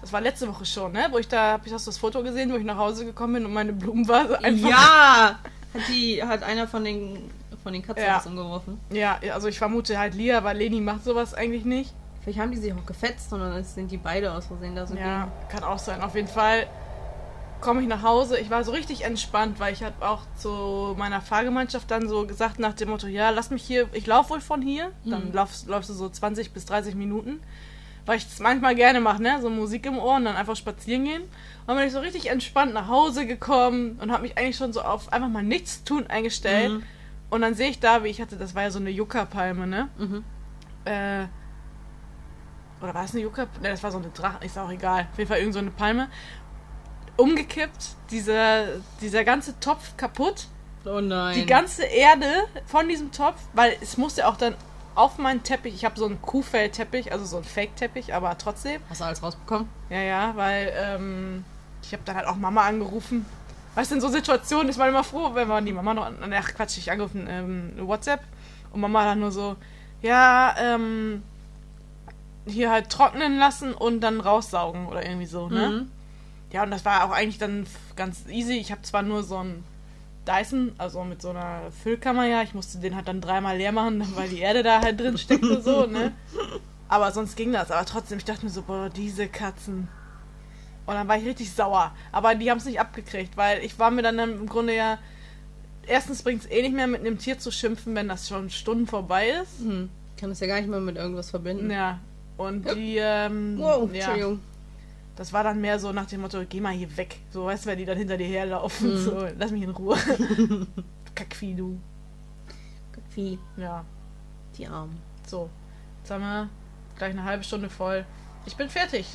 Das war letzte Woche schon, ne? Wo ich da, hab ich du das Foto gesehen, wo ich nach Hause gekommen bin und meine Blumenvase einfach. Ja! Hat, die, hat einer von den, von den Katzen Ja. was umgeworfen. Ja, also ich vermute halt Lia, weil Leni macht sowas eigentlich nicht. Vielleicht haben die sich auch gefetzt und dann sind die beide aus Versehen da so Ja, gegen. kann auch sein. Auf jeden Fall komme ich nach Hause. Ich war so richtig entspannt, weil ich habe auch zu meiner Fahrgemeinschaft dann so gesagt nach dem Motto, ja, lass mich hier, ich laufe wohl von hier. Dann laufst, läufst du so 20 bis 30 Minuten. Weil ich es manchmal gerne mache, ne? So Musik im Ohr und dann einfach spazieren gehen. Und dann bin ich so richtig entspannt nach Hause gekommen und habe mich eigentlich schon so auf einfach mal nichts tun eingestellt. Mhm. Und dann sehe ich da, wie ich hatte, das war ja so eine Yucca-Palme, ne? Mhm. Äh, oder war es eine Yucca? Ne, das war so eine Drache, ist auch egal. Auf jeden Fall irgend so eine Palme. Umgekippt, dieser, dieser ganze Topf kaputt. Oh nein. Die ganze Erde von diesem Topf, weil es musste auch dann auf meinen Teppich, ich habe so einen Kuhfellteppich, also so einen Fake-Teppich, aber trotzdem. Hast du alles rausbekommen? Ja, ja, weil ähm, ich habe dann halt auch Mama angerufen. Weißt du, in so Situationen ist man immer froh, wenn man die Mama noch, ach Quatsch, ich angerufen, ähm, WhatsApp und Mama dann nur so, ja, ähm, hier halt trocknen lassen und dann raussaugen oder irgendwie so, ne? Mhm. Ja, und das war auch eigentlich dann ganz easy. Ich habe zwar nur so einen Dyson, also mit so einer Füllkammer, ja, ich musste den halt dann dreimal leer machen, weil die Erde da halt drin steckte, so, ne? Aber sonst ging das. Aber trotzdem, ich dachte mir so, boah, diese Katzen. Und dann war ich richtig sauer. Aber die haben es nicht abgekriegt, weil ich war mir dann im Grunde ja. Erstens bringt es eh nicht mehr, mit einem Tier zu schimpfen, wenn das schon Stunden vorbei ist. Hm. Kann das ja gar nicht mehr mit irgendwas verbinden. Ja. Und die, ähm, Wow, ja, Entschuldigung. Das war dann mehr so nach dem Motto, geh mal hier weg. So, weißt du, wenn die dann hinter dir herlaufen. Mhm. So, lass mich in Ruhe. Kackvieh, du. Wie Ja, die Armen. so. Jetzt haben wir gleich eine halbe Stunde voll. Ich bin fertig.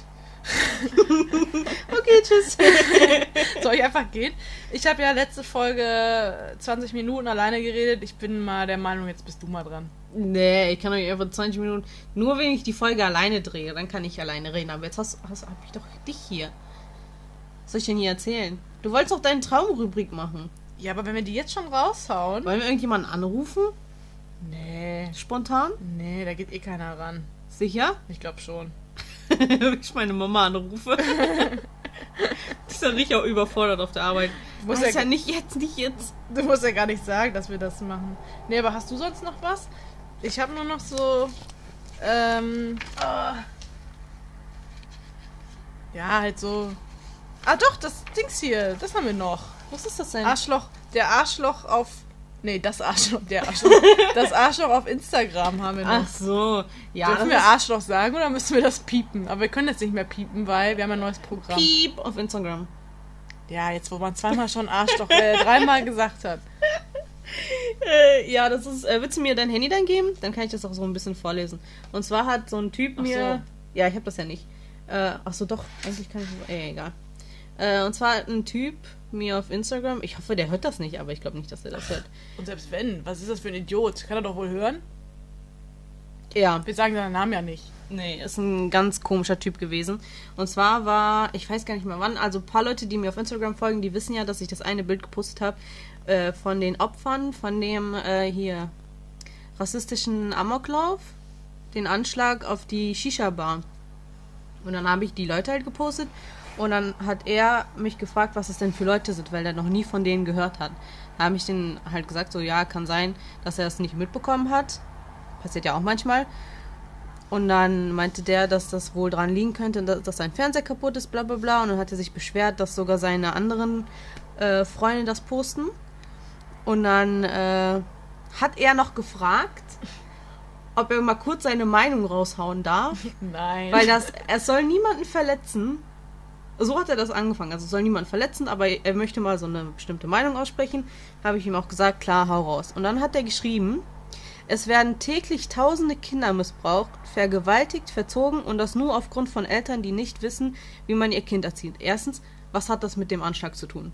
Okay, tschüss. Soll ich einfach gehen? Ich habe ja letzte Folge 20 Minuten alleine geredet. Ich bin mal der Meinung, jetzt bist du mal dran. nee, ich kann euch einfach 20 Minuten. Nur wenn ich die Folge alleine drehe, dann kann ich alleine reden. Aber jetzt hast, hast, hab ich doch dich hier. Was soll ich denn hier erzählen? Du wolltest doch deine Traumrubrik machen. Ja, aber wenn wir die jetzt schon raushauen. Wollen wir irgendjemanden anrufen? Nee, Spontan? nee, da geht eh keiner ran. Sicher? Ich glaube schon. Wenn ich meine Mama anrufe. Die ist ja richtig auch überfordert auf der Arbeit. Muss Muss ja- ja nicht jetzt, nicht jetzt. Du musst ja gar nicht sagen, dass wir das machen. Nee, aber hast du sonst noch was? Ich habe nur noch so. Ähm. ah. Ja, halt so. Ah, doch, das Dings hier. Das haben wir noch. Was ist das denn? Arschloch. Der Arschloch auf. Nee, das Arschloch. Der Arschloch. das Arschloch auf Instagram haben wir noch. Ach so. Ja, Dürfen wir Arschloch sagen oder müssen wir das piepen? Aber wir können jetzt nicht mehr piepen, weil wir haben ein neues Programm. Piep auf Instagram. Ja, jetzt wo man zweimal schon Arschloch äh, dreimal gesagt hat. Äh, ja, das ist. Äh, willst du mir dein Handy dann geben? Dann kann ich das auch so ein bisschen vorlesen. Und zwar hat so ein Typ mir. Ja, ich habe das ja nicht. Äh, ach so, doch. Eigentlich kann ich. Äh, egal. Äh, und zwar hat ein Typ mir auf Instagram. Ich hoffe, der hört das nicht, aber ich glaube nicht, dass er das hört. Und selbst wenn, was ist das für ein Idiot? Kann er doch wohl hören? Ja. Wir sagen seinen Namen ja nicht. Nee, ist ein ganz komischer Typ gewesen. Und zwar war, ich weiß gar nicht mehr wann, also ein paar Leute, die mir auf Instagram folgen, die wissen ja, dass ich das eine Bild gepostet habe äh, von den Opfern von dem äh, hier rassistischen Amoklauf, den Anschlag auf die Shisha-Bar. Und dann habe ich die Leute halt gepostet und dann hat er mich gefragt, was es denn für Leute sind, weil er noch nie von denen gehört hat. Da habe ich den halt gesagt, so ja, kann sein, dass er das nicht mitbekommen hat. Passiert ja auch manchmal. Und dann meinte der, dass das wohl dran liegen könnte, dass, dass sein Fernseher kaputt ist, bla bla bla. Und dann hat er sich beschwert, dass sogar seine anderen äh, Freunde das posten. Und dann äh, hat er noch gefragt, ob er mal kurz seine Meinung raushauen darf. Nein. Weil das, es soll niemanden verletzen. So hat er das angefangen. Also soll niemanden verletzen, aber er möchte mal so eine bestimmte Meinung aussprechen. Habe ich ihm auch gesagt, klar, hau raus. Und dann hat er geschrieben, es werden täglich tausende Kinder missbraucht, vergewaltigt, verzogen und das nur aufgrund von Eltern, die nicht wissen, wie man ihr Kind erzieht. Erstens, was hat das mit dem Anschlag zu tun?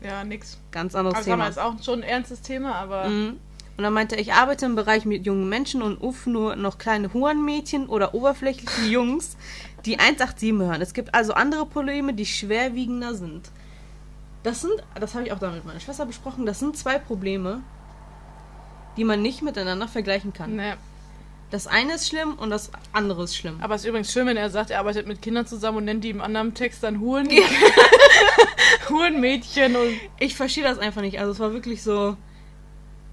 ja, nix. Ganz anderes Also Thema. jetzt auch schon ein ernstes Thema, aber Mhm. Und dann meinte er, ich arbeite im Bereich mit jungen Menschen und uff nur noch kleine Hurenmädchen oder oberflächliche Jungs, die 187 hören. Es gibt also andere Probleme, die schwerwiegender sind. Das sind, das habe ich auch da mit meiner Schwester besprochen, das sind zwei Probleme, die man nicht miteinander vergleichen kann. ne. Das eine ist schlimm und das andere ist schlimm. Aber es ist übrigens schön, wenn er sagt, er arbeitet mit Kindern zusammen und nennt die im anderen Text dann Huren. Hurenmädchen und. Ich verstehe das einfach nicht. Also es war wirklich so.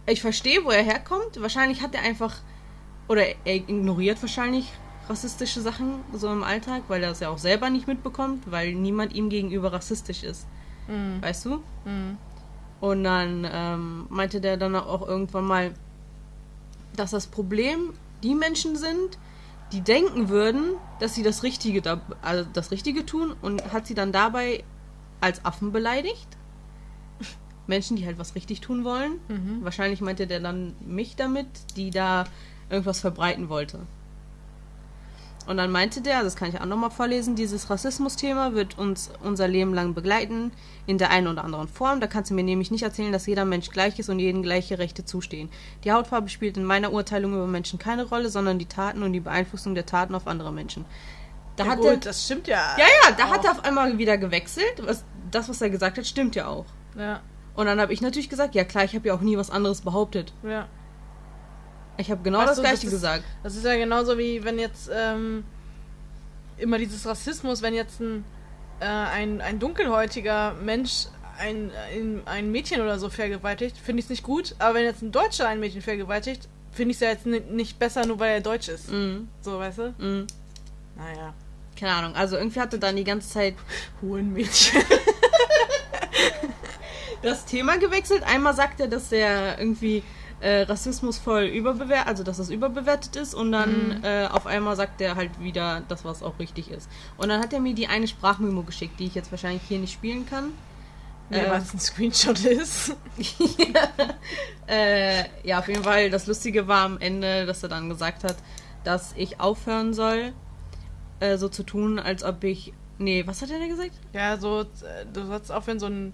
Ich verstehe, wo er herkommt. Wahrscheinlich hat er einfach. Oder er ignoriert wahrscheinlich rassistische Sachen so im Alltag, weil er es ja auch selber nicht mitbekommt, weil niemand ihm gegenüber rassistisch ist. Mhm. Weißt du? Mhm. Und dann ähm, meinte der dann auch irgendwann mal, dass das Problem die Menschen sind, die denken würden, dass sie das Richtige, da, also das Richtige tun und hat sie dann dabei als Affen beleidigt. Menschen, die halt was richtig tun wollen. Mhm. Wahrscheinlich meinte der dann mich damit, die da irgendwas verbreiten wollte. Und dann meinte der, das kann ich auch nochmal vorlesen, dieses Rassismus-Thema wird uns unser Leben lang begleiten, in der einen oder anderen Form. Da kannst du mir nämlich nicht erzählen, dass jeder Mensch gleich ist und jedem gleiche Rechte zustehen. Die Hautfarbe spielt in meiner Urteilung über Menschen keine Rolle, sondern die Taten und die Beeinflussung der Taten auf andere Menschen. Da ja, hat gut, er, das stimmt ja. ja, ja, da hat er auf einmal wieder gewechselt. Was, das, was er gesagt hat, stimmt ja auch. Ja, Und dann habe ich natürlich gesagt, ja klar, ich habe ja auch nie was anderes behauptet. ja. Ich habe genau Weißt das du, gleiche ist, gesagt. Das ist ja genauso wie wenn jetzt ähm, immer dieses Rassismus, wenn jetzt ein, äh, ein, ein dunkelhäutiger Mensch ein, ein, ein Mädchen oder so vergewaltigt, finde ich es nicht gut. Aber wenn jetzt ein Deutscher ein Mädchen vergewaltigt, finde ich es ja jetzt ni- nicht besser, nur weil er deutsch ist. Mhm. So, weißt du? Mhm. Naja. Keine Ahnung. Also irgendwie hatte dann die ganze Zeit Hurenmädchen. das Thema gewechselt. Einmal sagt er, dass er irgendwie äh, Rassismus voll überbewertet, also dass das überbewertet ist und dann äh, auf einmal sagt er halt wieder das, was auch richtig ist. Und dann hat er mir die eine Sprachmemo geschickt, die ich jetzt wahrscheinlich hier nicht spielen kann. Ja, Äh, was ein Screenshot ist. äh, ja, auf jeden Fall. Das Lustige war am Ende, dass er dann gesagt hat, dass ich aufhören soll, äh, so zu tun, als ob ich. Nee, was hat er denn gesagt? Ja, so, äh, du sollst aufhören, so ein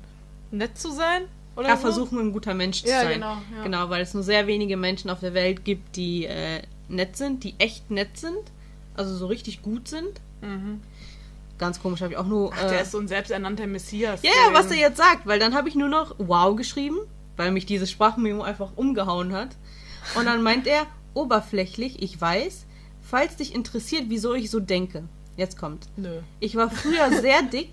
nett zu sein? Oder Ja, so? versuchen, ein guter Mensch zu Ja, sein. genau, ja. Genau, weil es nur sehr wenige Menschen auf der Welt gibt, die äh, nett sind, die echt nett sind, also so richtig gut sind. Mhm. Ganz komisch, habe ich auch nur. Ach, äh, der ist so ein selbsternannter Messias. ja, ja, was er jetzt sagt, weil dann habe ich nur noch wow geschrieben, weil mich dieses Sprachmemo einfach umgehauen hat. Und dann meint er, oberflächlich, ich weiß, falls dich interessiert, wieso ich so denke. Jetzt kommt. Nö. Ich war früher sehr dick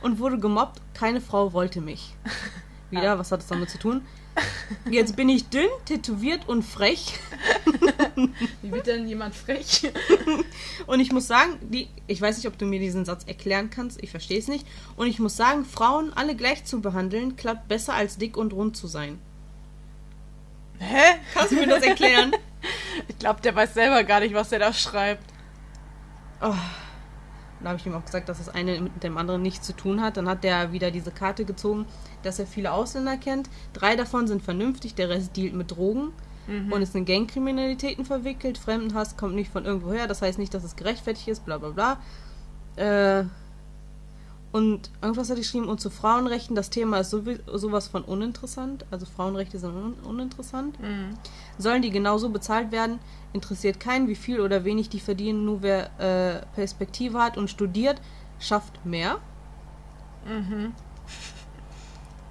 und wurde gemobbt. Keine Frau wollte mich. Wieder, was hat das damit zu tun? Jetzt bin ich dünn, tätowiert und frech. Wie wird denn jemand frech? Und ich muss sagen, die, ich weiß nicht, ob du mir diesen Satz erklären kannst, ich verstehe es nicht. Und ich muss sagen, Frauen alle gleich zu behandeln, klappt besser als dick und rund zu sein. Hä? Kannst du mir das erklären? Ich glaube, der weiß selber gar nicht, was er da schreibt. Oh. Da habe ich ihm auch gesagt, dass das eine mit dem anderen nichts zu tun hat. Dann hat der wieder diese Karte gezogen, dass er viele Ausländer kennt. Drei davon sind vernünftig, der Rest dealt mit Drogen und ist in Gangkriminalitäten verwickelt. Fremdenhass kommt nicht von irgendwoher, das heißt nicht, dass es gerechtfertigt ist, bla bla bla. Äh, und irgendwas hat er geschrieben, und zu Frauenrechten, das Thema ist sowas von uninteressant. Also Frauenrechte sind un uninteressant. Sollen die genauso bezahlt werden? Interessiert keinen, wie viel oder wenig die verdienen. Nur wer äh, Perspektive hat und studiert, schafft mehr.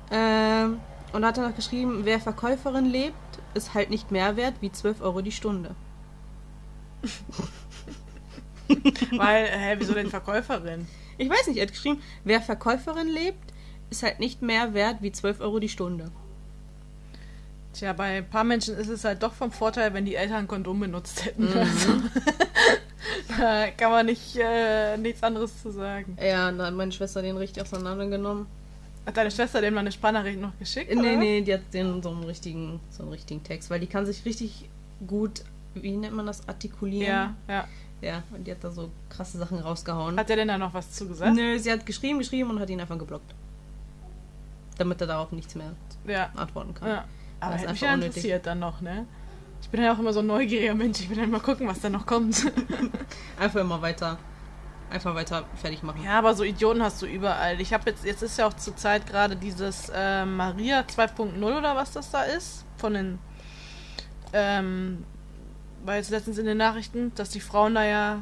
Ähm, und da hat er noch geschrieben, wer Verkäuferin lebt, ist halt nicht mehr wert wie 12 Euro die Stunde. Weil, hä, wieso denn Verkäuferin? Ich weiß nicht, er hat geschrieben, wer Verkäuferin lebt, ist halt nicht mehr wert wie 12 Euro die Stunde. Tja, bei ein paar Menschen ist es halt doch vom Vorteil, wenn die Eltern ein Kondom benutzt hätten. Mhm. Also, da kann man nicht äh, nichts anderes zu sagen. Ja, und dann hat meine Schwester den richtig auseinandergenommen. Hat deine Schwester dem mal eine Sprachnachricht noch geschickt? Nee, oder? nee, die hat den so einen richtigen, so einen richtigen Text, weil die kann sich richtig gut, wie nennt man das, artikulieren. Ja, ja. Ja, und die hat da so krasse Sachen rausgehauen. Hat der denn da noch was zu gesagt? Nö, sie hat geschrieben, geschrieben und hat ihn einfach geblockt. Damit er darauf nichts mehr Ja. antworten kann. ja. Aber Das ist hätte mich einfach ja unnötig. interessiert dann noch, ne? Ich bin ja auch immer so ein neugieriger Mensch. Ich will dann mal gucken, was da noch kommt. Einfach immer weiter, einfach weiter fertig machen. Ja, aber so Idioten hast du überall. Ich habe jetzt, jetzt ist ja auch zur Zeit gerade dieses äh, Maria 2.0 oder was das da ist. Von den, ähm, war jetzt letztens in den Nachrichten, dass die Frauen da ja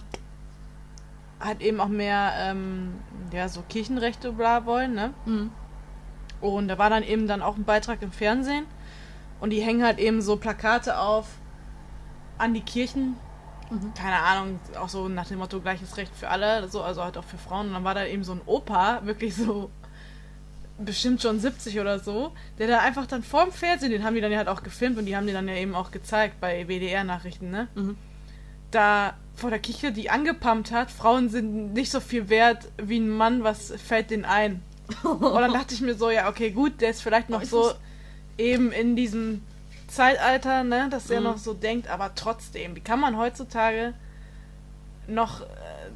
halt eben auch mehr, ähm, ja, so Kirchenrechte bla wollen, ne? Mhm. Und da war dann eben dann auch ein Beitrag im Fernsehen. Und die hängen halt eben so Plakate auf an die Kirchen, keine Ahnung, auch so nach dem Motto gleiches Recht für alle, so, also halt auch für Frauen. Und dann war da eben so ein Opa, wirklich so bestimmt schon 70 oder so, der da einfach dann vorm Fernsehen, den haben die dann ja halt auch gefilmt und die haben die dann ja eben auch gezeigt bei WDR-Nachrichten, ne? Mhm. Da vor der Kirche die angepumpt hat, Frauen sind nicht so viel wert wie ein Mann, was fällt denen ein? Und dann dachte ich mir so, ja, okay, gut, der ist vielleicht noch so muss- eben in diesem Zeitalter, ne, dass der Mhm. noch so denkt, aber trotzdem, wie kann man heutzutage noch, äh,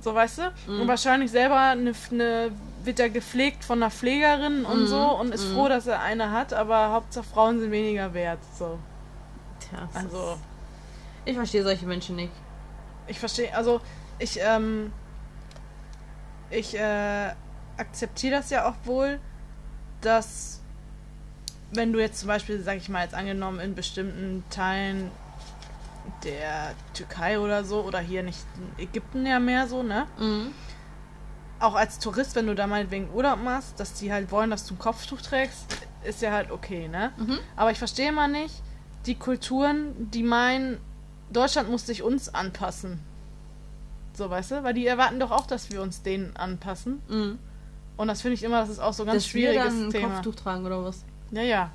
so weißt du, Mhm. und wahrscheinlich selber eine, eine wird er gepflegt von einer Pflegerin und Mhm. so und ist Mhm. froh, dass er eine hat, aber Hauptsache Frauen sind weniger wert, so. Tja, Also, ist- ich verstehe solche Menschen nicht. ich verstehe, also ich, ähm, ich, äh, akzeptiere das ja auch wohl, dass wenn du jetzt zum Beispiel, sag ich mal, jetzt angenommen in bestimmten Teilen der Türkei oder so, oder hier nicht in Ägypten ja mehr so, ne? Mhm. Auch als Tourist, wenn du da meinetwegen Urlaub machst, dass die halt wollen, dass du ein Kopftuch trägst, ist ja halt okay, ne? Mhm. Aber ich verstehe mal nicht, die Kulturen, die meinen, Deutschland muss sich uns anpassen. So, weißt du? Weil die erwarten doch auch, dass wir uns denen anpassen. Mhm. Und das finde ich immer, das ist auch so ein ganz Dass wir schwieriges dann ein Thema. Kopftuch tragen oder was? Ja, ja.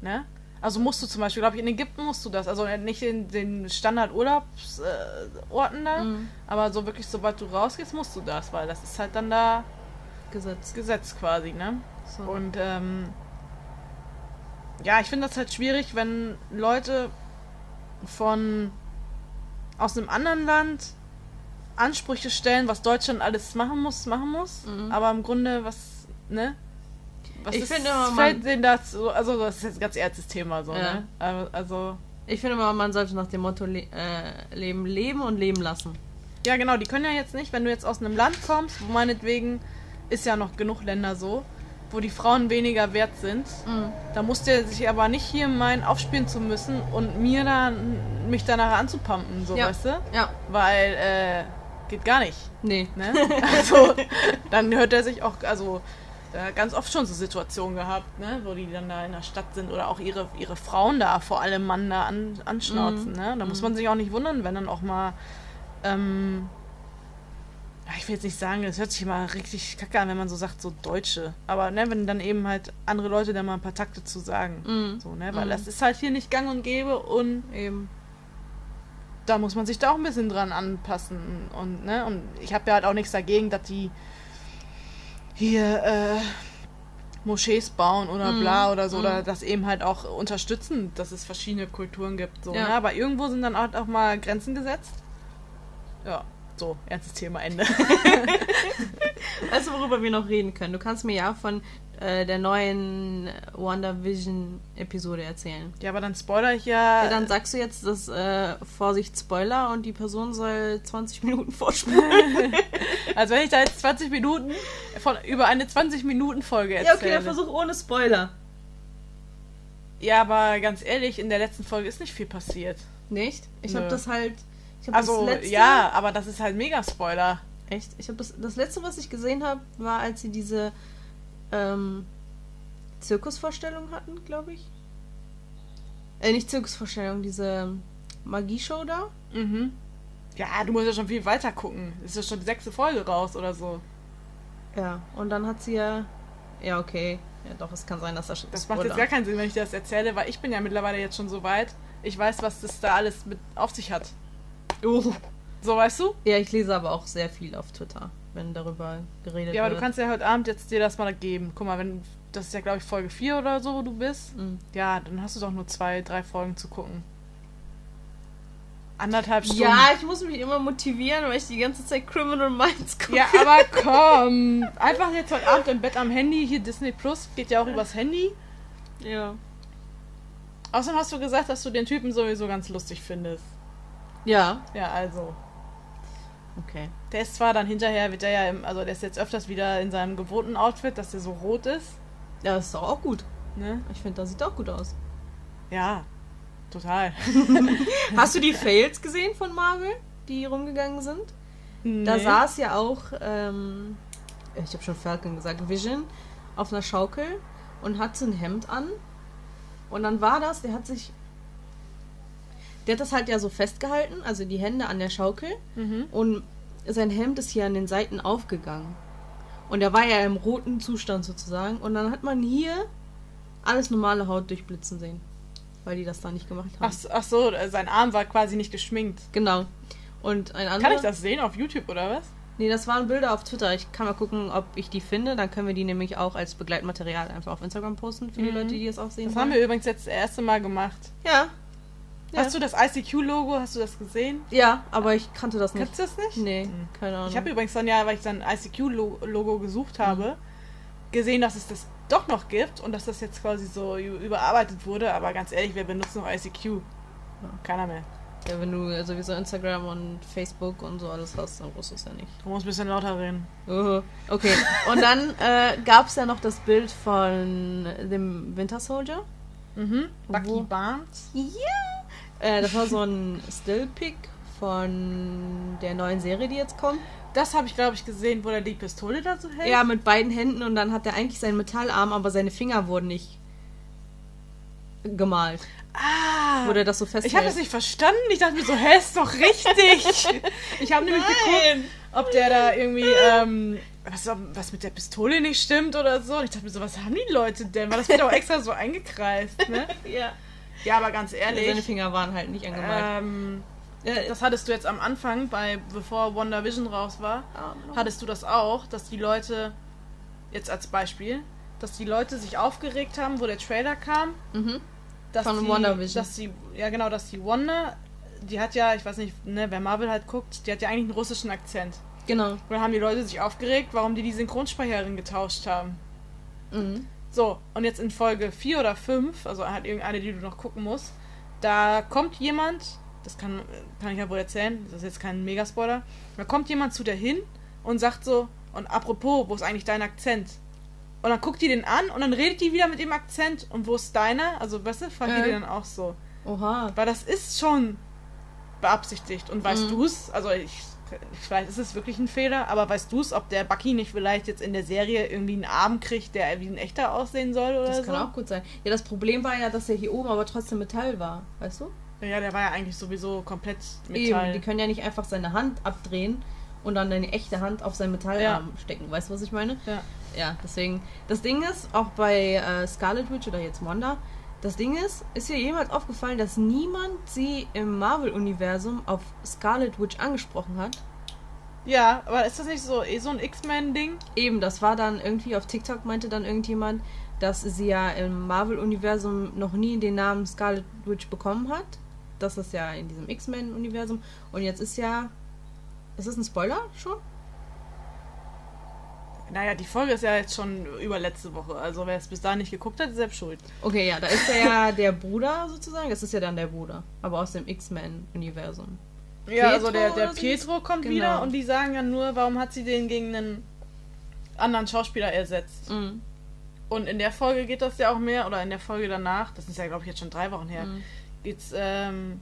Ne? Also musst du zum Beispiel, glaube ich, in Ägypten musst du das. Also nicht in den Standard-Urlaubsorten Orten da, Mhm. aber so wirklich, sobald du rausgehst, musst du das, weil das ist halt dann da Gesetz. Gesetz quasi, ne? So. Und ähm, ja, ich finde das halt schwierig, wenn Leute von aus einem anderen Land Ansprüche stellen, was Deutschland alles machen muss, machen muss, Mhm. aber im Grunde was, ne? Was Ich finde immer, man- denen dazu, also das ist jetzt ein ganz ernstes Thema so, Ja. ne? Aber- Also Ich finde mal, man sollte nach dem Motto le äh, leben, leben und leben lassen. Ja, genau, die können ja jetzt nicht, wenn du jetzt aus einem Land kommst, wo meinetwegen ist ja noch genug Länder so, wo die Frauen weniger wert sind, Mhm. da musst du sich aber nicht hier meinen, aufspielen zu müssen und mir dann mich danach anzupumpen, so Ja. weißt du? Ja, Weil, äh, geht gar nicht, nee. ne? Also, dann hört er sich auch, also, äh, ganz oft schon so Situationen gehabt, ne, wo die dann da in der Stadt sind oder auch ihre, ihre Frauen da vor allem Mann da an, anschnauzen, Mhm. ne? Da muss man sich auch nicht wundern, wenn dann auch mal, ähm, ich will jetzt nicht sagen, das hört sich immer richtig kacke an, wenn man so sagt, so Deutsche. Aber ne, wenn dann eben halt andere Leute da mal ein paar Takte zu sagen. Mhm. So, ne? Weil Mhm. das ist halt hier nicht gang und gäbe und Eben. da muss man sich da auch ein bisschen dran anpassen. Und, ne, und ich habe ja halt auch nichts dagegen, dass die hier äh, Moschees bauen oder Mhm. bla oder so, Mhm. oder das eben halt auch unterstützen, dass es verschiedene Kulturen gibt. So, Ja. ne? Aber irgendwo sind dann auch, auch mal Grenzen gesetzt. Ja, so, ernstes Thema, Ende. Weißt du, worüber wir noch reden können? Du kannst mir ja von äh, der neuen WandaVision-Episode erzählen. ja, aber dann spoiler ich ja. Ja, dann sagst du jetzt, dass äh, Vorsicht Spoiler und die Person soll 20 Minuten vorspulen. also wenn ich da jetzt 20 Minuten von, über eine 20-Minuten-Folge erzähle. ja, okay, dann versuch ohne Spoiler. Ja, aber ganz ehrlich, in der letzten Folge ist nicht viel passiert. Nicht? Ich habe das halt. Ich hab Also, das letzte, ja, aber das ist halt mega Spoiler. Echt? Ich habe das, das letzte, was ich gesehen habe, war, als sie diese ähm, Zirkusvorstellung hatten, glaube ich. Äh, nicht Zirkusvorstellung, diese Magieshow da. Mhm. Ja, du musst ja schon viel weiter gucken. Ist ja schon die sechste Folge raus oder so. Ja, und dann hat sie ja. Ja, okay. Ja, doch, es kann sein, dass das Das macht jetzt gar keinen Sinn, wenn ich dir das erzähle, weil ich bin ja mittlerweile jetzt schon so weit. Ich weiß, was das da alles mit auf sich hat. Oh. So, weißt du? Ja, ich lese aber auch sehr viel auf Twitter, wenn darüber geredet Ja, aber wird. du kannst ja heute Abend jetzt dir das mal geben. Guck mal, wenn das ist ja, glaube ich, Folge 4 oder so, wo du bist. Mhm. Ja, dann hast du doch nur zwei, drei Folgen zu gucken. Anderthalb Stunden. Ja, ich muss mich immer motivieren, weil ich die ganze Zeit Criminal Minds gucke. Ja, aber komm. Einfach jetzt heute Abend im Bett am Handy. Hier Disney Plus geht ja auch übers Handy. Ja. Außerdem hast du gesagt, dass du den Typen sowieso ganz lustig findest. Ja. Ja, also. Okay. Der ist zwar dann hinterher, wird er ja, im, also der ist jetzt öfters wieder in seinem gewohnten Outfit, dass der so rot ist. Ja, das ist doch auch gut. Ne? Ich finde, das sieht auch gut aus. Ja, total. Hast du die Fails gesehen von Marvel, die rumgegangen sind? Da Nee. saß ja auch, ähm, ich habe schon Falcon gesagt, Vision auf einer Schaukel und hatte ein Hemd an. Und dann war das, der hat sich. Der hat das halt ja so festgehalten, also die Hände an der Schaukel. Mhm. Und sein Hemd ist hier an den Seiten aufgegangen. Und er war ja im roten Zustand sozusagen. Und dann hat man hier alles normale Haut durchblitzen sehen. Weil die das da nicht gemacht haben. Ach, so- ach so, sein Arm war quasi nicht geschminkt. Genau. Und ein anderer. Kann ich das sehen auf YouTube oder was? Nee, das waren Bilder auf Twitter. Ich kann mal gucken, ob ich die finde. Dann können wir die nämlich auch als Begleitmaterial einfach auf Instagram posten für die Mhm. Leute, die das auch sehen Das wollen. haben wir übrigens jetzt das erste Mal gemacht. Ja. Ja. Hast du das ICQ-Logo, hast du das gesehen? Ja, aber ich kannte das nicht. Kennst du das nicht? Nee, Hm. keine Ahnung. Ich habe übrigens dann ja, weil ich dann ICQ-Logo gesucht habe, gesehen, dass es das doch noch gibt und dass das jetzt quasi so überarbeitet wurde. Aber ganz ehrlich, wer benutzt noch ICQ? Keiner mehr. ja, wenn du sowieso Instagram und Facebook und so alles hast, dann brauchst du es ja nicht. Du musst ein bisschen lauter reden. Uh, Okay, und dann äh, gab es ja noch das Bild von dem Winter Soldier. Mhm. Bucky? Barnes. Ja! Äh, das war so ein Still-Pick von der neuen Serie, die jetzt kommt. Das habe ich, glaube ich, gesehen, wo er die Pistole da so hält. Ja, mit beiden Händen und dann hat er eigentlich seinen Metallarm, aber seine Finger wurden nicht gemalt. Ah. Der das so festhält. Ich habe das nicht verstanden. Ich dachte mir so, hä, ist doch richtig. ich habe nämlich geguckt, ob der da irgendwie, ähm, was, was mit der Pistole nicht stimmt oder so. Und ich dachte mir so, was haben die Leute denn? Weil das wird auch extra so eingekreist, ne? Ja. Ja, aber ganz Seine ehrlich, Finger waren halt nicht angemalt. ähm, Äh, das hattest du jetzt am Anfang, bei bevor WandaVision raus war, hattest du das auch, dass die Leute, jetzt als Beispiel, dass die Leute sich aufgeregt haben, wo der Trailer kam, mhm. dass Von die, WandaVision. Dass die, ja genau, dass die Wanda, die hat ja, ich weiß nicht, ne, wer Marvel halt guckt, die hat ja eigentlich einen russischen Akzent. Genau. Und dann haben die Leute sich aufgeregt, warum die die Synchronsprecherin getauscht haben. Mhm. So, und jetzt in Folge 4 oder 5, also halt irgendeine, die du noch gucken musst, da kommt jemand, das kann, kann ich ja wohl erzählen, das ist jetzt kein Megaspoiler, da kommt jemand zu der hin und sagt so, und apropos, wo ist eigentlich dein Akzent? Und dann guckt die den an und dann redet die wieder mit dem Akzent und wo ist deiner? Also, weißt du, fragt die Äh. den dann auch so. Oha. Weil das ist schon beabsichtigt. Und weißt Mhm. du es, also ich, vielleicht ist es wirklich ein Fehler, aber weißt du es, ob der Bucky nicht vielleicht jetzt in der Serie irgendwie einen Arm kriegt, der wie ein echter aussehen soll oder Das so? kann auch gut sein. Ja, das Problem war ja, dass er hier oben aber trotzdem Metall war, weißt du? Ja, der war ja eigentlich sowieso komplett Eben, Metall. die können ja nicht einfach seine Hand abdrehen und dann deine echte Hand auf seinen Metallarm stecken. Weißt du, was ich meine? ja. Ja, deswegen. Das Ding ist, auch bei äh, Scarlet Witch oder jetzt Wanda, das Ding ist, ist dir jemals aufgefallen, dass niemand sie im Marvel-Universum auf Scarlet Witch angesprochen hat? ja, aber ist das nicht so eh so ein X-Men-Ding? Eben, das war dann irgendwie auf TikTok meinte dann irgendjemand, dass sie ja im Marvel-Universum noch nie den Namen Scarlet Witch bekommen hat. Das ist ja in diesem X-Men-Universum. Und jetzt ist ja. Ist das ein Spoiler schon? Naja, die Folge ist ja jetzt schon über letzte Woche. Also wer es bis dahin nicht geguckt hat, ist selbst schuld. Okay, ja, da ist ja der Bruder sozusagen. Das ist ja dann der Bruder. Aber aus dem X-Men-Universum. Ja, also Pietro der, der oder so? Pietro kommt Genau. wieder und die sagen ja nur, warum hat sie den gegen einen anderen Schauspieler ersetzt. Mhm. Und in der Folge geht das ja auch mehr, oder in der Folge danach, das ist ja glaube ich jetzt schon drei Wochen her, Mhm. geht's, ähm,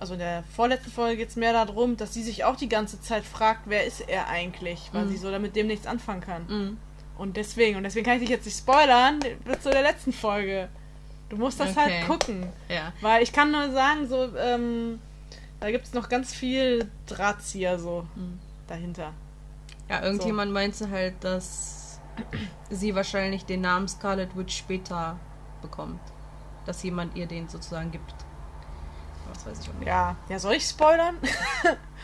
also in der vorletzten Folge geht es mehr darum, dass sie sich auch die ganze Zeit fragt, wer ist er eigentlich, weil Mhm. sie so damit dem nichts anfangen kann. Mhm. Und deswegen, und deswegen kann ich dich jetzt nicht spoilern, bis zu der letzten Folge. Du musst das Okay. halt gucken. Ja. Weil ich kann nur sagen, so, ähm, da gibt es noch ganz viel Drahtzieher so Mhm. dahinter. Ja, irgendjemand meinte halt, dass sie wahrscheinlich den Namen Scarlet Witch später bekommt. Dass jemand ihr den sozusagen gibt. Was weiß ich auch nicht. Ja, ja, soll ich spoilern?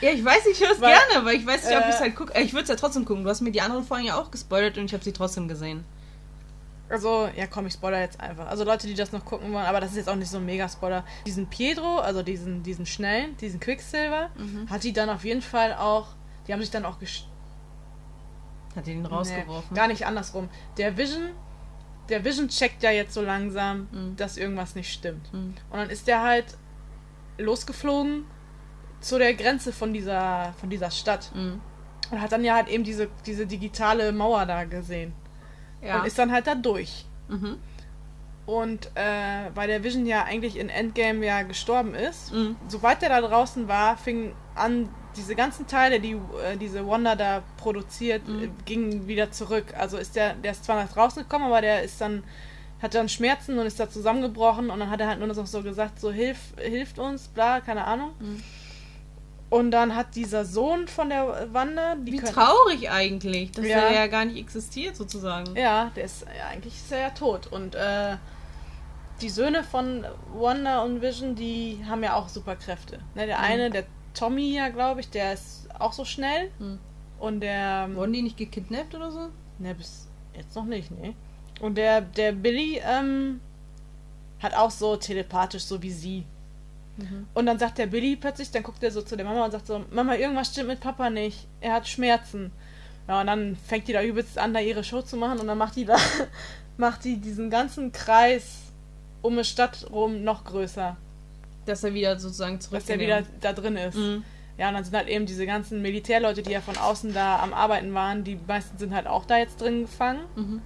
Ja, ich weiß, ich höre es Weil, gerne, aber ich weiß nicht, ob äh, ich es halt gucke. Ich würde es ja trotzdem gucken. Du hast mir die anderen Folgen ja auch gespoilert und ich habe sie trotzdem gesehen. Also, ja komm, ich spoiler jetzt einfach. Also Leute, die das noch gucken wollen, aber das ist jetzt auch nicht so ein Mega-Spoiler. Diesen Pietro, also diesen, diesen schnellen, diesen Quicksilver, hat die dann auf jeden Fall auch, die haben sich dann auch gesch Hat die den rausgeworfen? Nee, gar nicht andersrum. Der Vision, der Vision checkt ja jetzt so langsam, Mhm. dass irgendwas nicht stimmt. Mhm. Und dann ist der halt losgeflogen zu der Grenze von dieser, von dieser Stadt. Mhm. Und hat dann ja halt eben diese, diese digitale Mauer da gesehen. Ja. Und ist dann halt da durch. mhm. Und äh, weil der Vision ja eigentlich in Endgame ja gestorben ist, Mhm. sobald der da draußen war, fing an, diese ganzen Teile, die äh, diese Wanda da produziert, Mhm. äh, gingen wieder zurück. Also ist der, der ist zwar nach draußen gekommen, aber der ist dann hatte dann Schmerzen und ist da zusammengebrochen und dann hat er halt nur noch so gesagt, so hilf, hilft uns, bla, keine Ahnung. Mhm. Und dann hat dieser Sohn von der Wanda, die Wie können- traurig eigentlich, dass Ja. er ja gar nicht existiert, sozusagen. Ja, der ist ja, eigentlich ist er ja tot. Und äh, die Söhne von Wanda und Vision, die haben ja auch Superkräfte. Ne, der Mhm. eine, der Tommy ja, glaube ich, der ist auch so schnell. Mhm. Und der. Wurden die nicht gekidnappt oder so? Ne, bis jetzt noch nicht, ne? Und der, der Billy ähm, hat auch so telepathisch, so wie sie. Mhm. Und dann sagt der Billy plötzlich, dann guckt er so zu der Mama und sagt so, Mama, irgendwas stimmt mit Papa nicht. Er hat Schmerzen. Ja, und dann fängt die da übelst an, da ihre Show zu machen und dann macht die da, macht die diesen ganzen Kreis um eine Stadt rum noch größer, Dass er wieder sozusagen zurück dass er wieder da drin ist. Mhm. Ja, und dann sind halt eben diese ganzen Militärleute, die ja von außen da am Arbeiten waren, die meisten sind halt auch da jetzt drin gefangen. Mhm.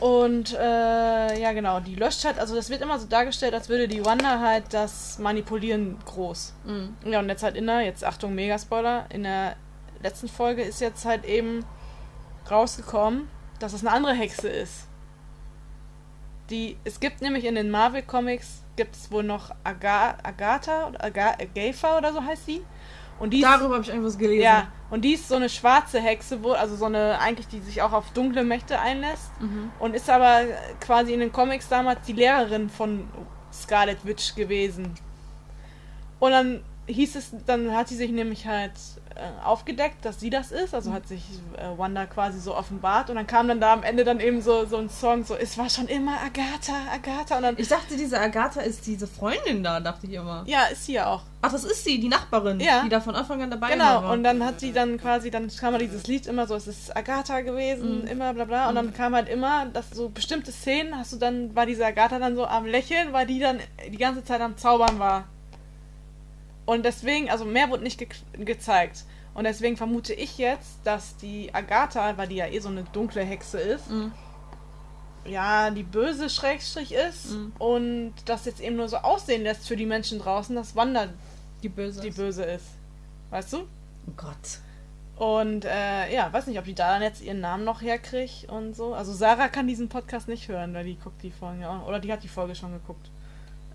Und äh, ja, genau, die löscht halt, also das wird immer so dargestellt, als würde die Wanda halt das manipulieren groß. Mhm. Ja, und jetzt halt in der, jetzt Achtung, Mega-Spoiler, in der letzten Folge ist jetzt halt eben rausgekommen, dass es eine andere Hexe ist. Die, es gibt nämlich in den Marvel-Comics, gibt es wohl noch Aga, Agatha oder Aga, Agatha oder so heißt sie. Und die ist, Darüber habe ich irgendwas gelesen. ja, und die ist so eine schwarze Hexe, wohl, also so eine, eigentlich, die sich auch auf dunkle Mächte einlässt. Mhm. Und ist aber quasi in den Comics damals die Lehrerin von Scarlet Witch gewesen. Und dann hieß es, dann hat sie sich nämlich halt äh, aufgedeckt, dass sie das ist, also hat sich äh, Wanda quasi so offenbart und dann kam dann da am Ende dann eben so, so ein Song, so, es war schon immer Agatha, Agatha und dann, Ich dachte, diese Agatha ist diese Freundin da, dachte ich immer. ja, ist sie ja auch. Ach, das ist sie, die Nachbarin, Ja. die da von Anfang an dabei Genau, war. und dann hat sie dann quasi, dann kam mal dieses Lied immer so, es ist Agatha gewesen, Mhm. immer bla bla. Und dann kam halt immer, dass so bestimmte Szenen, hast du dann, war diese Agatha dann so am Lächeln, weil die dann die ganze Zeit am Zaubern war. Und deswegen, also mehr wurde nicht ge gezeigt. Und deswegen vermute ich jetzt, dass die Agatha, weil die ja eh so eine dunkle Hexe ist, Mhm. ja, die böse Schrägstrich ist Mhm. und das jetzt eben nur so aussehen lässt für die Menschen draußen, dass Wanda die böse. die ist. böse ist. Weißt du? Oh Gott. Und äh, ja, weiß nicht, ob die da dann jetzt ihren Namen noch herkriegt und so. Also Sarah kann diesen Podcast nicht hören, weil die guckt die Folge auch. Oder die hat die Folge schon geguckt.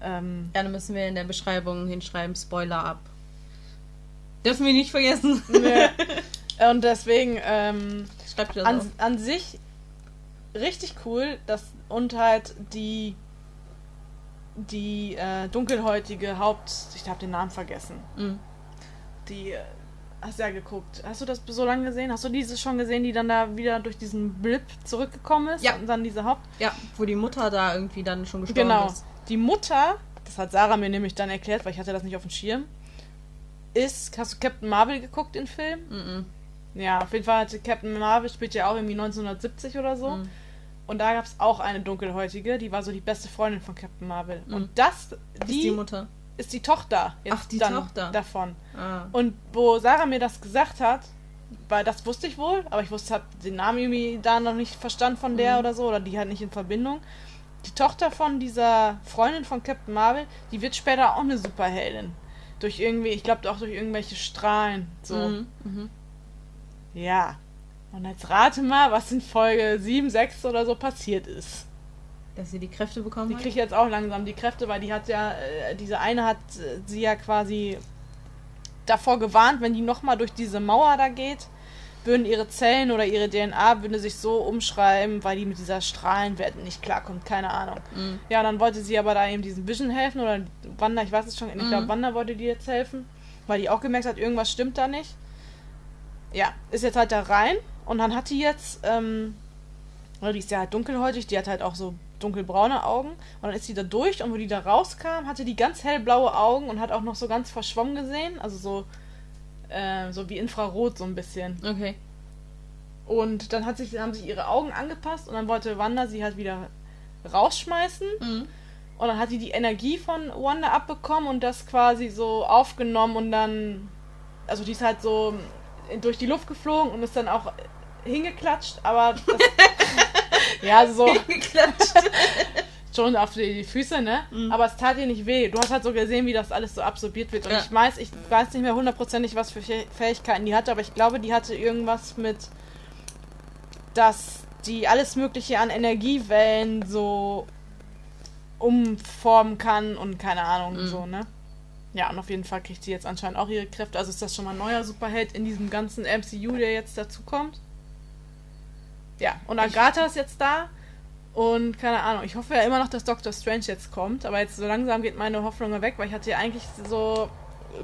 Ähm, Ja, dann müssen wir in der Beschreibung hinschreiben, Spoiler ab. Dürfen wir nicht vergessen. nö. und deswegen ähm, Schreibt das auf. an, an sich richtig cool, dass und halt die die äh, dunkelhäutige Haupt, ich habe den Namen vergessen. Mhm. Die äh, hast du ja geguckt. Hast du das so lange gesehen? Hast du diese schon gesehen, die dann da wieder durch diesen Blip zurückgekommen ist? Ja. Und dann diese Haupt Ja, wo die Mutter da irgendwie dann schon gestorben Genau. ist. Die Mutter, das hat Sarah mir nämlich dann erklärt, weil ich hatte das nicht auf dem Schirm, ist, hast du Captain Marvel geguckt, den Film? Mhm. Ja, auf jeden Fall hatte Captain Marvel, spielt ja auch irgendwie 1970 oder so. Mhm. Und da gab es auch eine dunkelhäutige, die war so die beste Freundin von Captain Marvel. Mhm. Und das, die, Ist die Mutter. ist die Tochter jetzt Ach, die dann Tochter. davon. Ah. Und wo Sarah mir das gesagt hat, weil das wusste ich wohl, aber ich wusste, hab den Namen irgendwie da noch nicht verstanden von der Mhm. oder so, oder die halt nicht in Verbindung. Die Tochter von dieser Freundin von Captain Marvel, die wird später auch eine Superheldin. Durch irgendwie, ich glaube auch durch irgendwelche Strahlen. So. Mhm. Mhm. Ja. Und jetzt rate mal, was in Folge 7, 6 oder so passiert ist. Dass sie die Kräfte bekommen Die hat. kriegt jetzt auch langsam die Kräfte, weil die hat ja, äh, diese eine hat äh, sie ja quasi davor gewarnt, wenn die nochmal durch diese Mauer da geht, würden ihre Zellen oder ihre DNA würde sich so umschreiben, weil die mit dieser Strahlenwelt nicht klarkommt, keine Ahnung. Mhm. Ja, dann wollte sie aber da eben diesen Vision helfen oder Wanda, ich weiß es schon, ich Mhm. glaube Wanda wollte die jetzt helfen, weil die auch gemerkt hat, irgendwas stimmt da nicht. Ja, ist jetzt halt da rein und dann hat die jetzt, ähm, weil die ist ja halt dunkelhäutig, die hat halt auch so dunkelbraune Augen und dann ist sie da durch und wo die da rauskam, hatte die ganz hellblaue Augen und hat auch noch so ganz verschwommen gesehen, also so, äh, so wie Infrarot so ein bisschen. Okay. Und dann hat sich, haben sich ihre Augen angepasst und dann wollte Wanda sie halt wieder rausschmeißen. Mhm. Und dann hat die die Energie von Wanda abbekommen und das quasi so aufgenommen und dann, also die ist halt so durch die Luft geflogen und ist dann auch hingeklatscht, aber das, ja, also so Geklatscht. Schon auf die Füße, ne? Mhm. Aber es tat ihr nicht weh. Du hast halt so gesehen, wie das alles so absorbiert wird. Und Ja. ich weiß, ich weiß nicht mehr hundertprozentig, was für Fäh- Fähigkeiten die hatte, aber ich glaube, die hatte irgendwas mit, dass die alles Mögliche an Energiewellen so umformen kann und keine Ahnung, Mhm. so, ne? Ja, und auf jeden Fall kriegt sie jetzt anscheinend auch ihre Kräfte. Also ist das schon mal ein neuer Superheld in diesem ganzen MCU, der jetzt dazu kommt. Ja, und Agatha ist jetzt da. Und keine Ahnung, ich hoffe ja immer noch, dass Doctor Strange jetzt kommt. Aber jetzt so langsam geht meine Hoffnung weg, weil ich hatte ja eigentlich so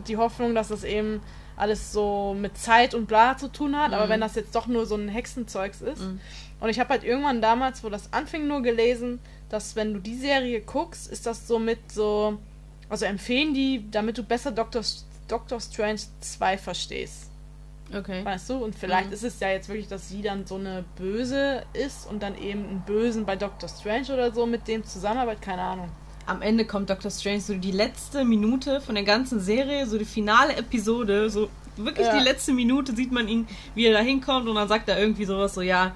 die Hoffnung, dass das eben alles so mit Zeit und bla zu tun hat. Aber Mhm. wenn das jetzt doch nur so ein Hexenzeugs ist. Mhm. Und ich habe halt irgendwann damals, wo das anfing, nur gelesen, dass wenn du die Serie guckst, ist das so mit so. Also empfehlen die, damit du besser Doctor, Doctor Strange 2 verstehst. Okay. Weißt du? Und vielleicht Mhm. ist es ja jetzt wirklich, dass sie dann so eine Böse ist und dann eben einen Bösen bei Doctor Strange oder so mit dem zusammenarbeitet. Keine Ahnung. Am Ende kommt Doctor Strange so die letzte Minute von der ganzen Serie, so die finale Episode, so wirklich Ja. die letzte Minute sieht man ihn, wie er da hinkommt und dann sagt er irgendwie sowas so, ja,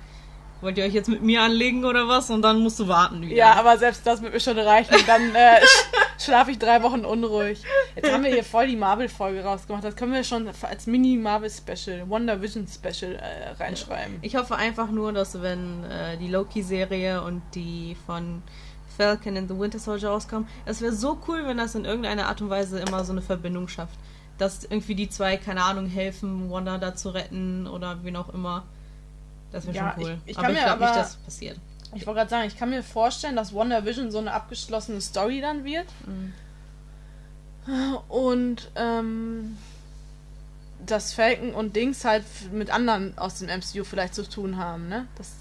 wollt ihr euch jetzt mit mir anlegen oder was? Und dann musst du warten wieder. Ja, aber selbst das wird mir schon reichen. Dann äh, sch schlafe ich drei Wochen unruhig. Jetzt haben wir hier voll die Marvel-Folge rausgemacht. Das können wir schon als Mini-Marvel-Special, Wonder Vision-Special äh, reinschreiben. Ich hoffe einfach nur, dass wenn äh, die Loki-Serie und die von Falcon and the Winter Soldier rauskommen, es wäre so cool, wenn das in irgendeiner Art und Weise immer so eine Verbindung schafft. Dass irgendwie die zwei, keine Ahnung, helfen, Wanda da zu retten oder wie auch immer. Das wäre Ja, schon cool. ich- ich aber kann ich mir glaube nicht, dass das passiert. Ich wollte gerade sagen, ich kann mir vorstellen, dass Wonder Vision so eine abgeschlossene Story dann wird. Mhm. Und ähm, dass Falcon und Dings halt mit anderen aus dem MCU vielleicht zu tun haben, ne? Das,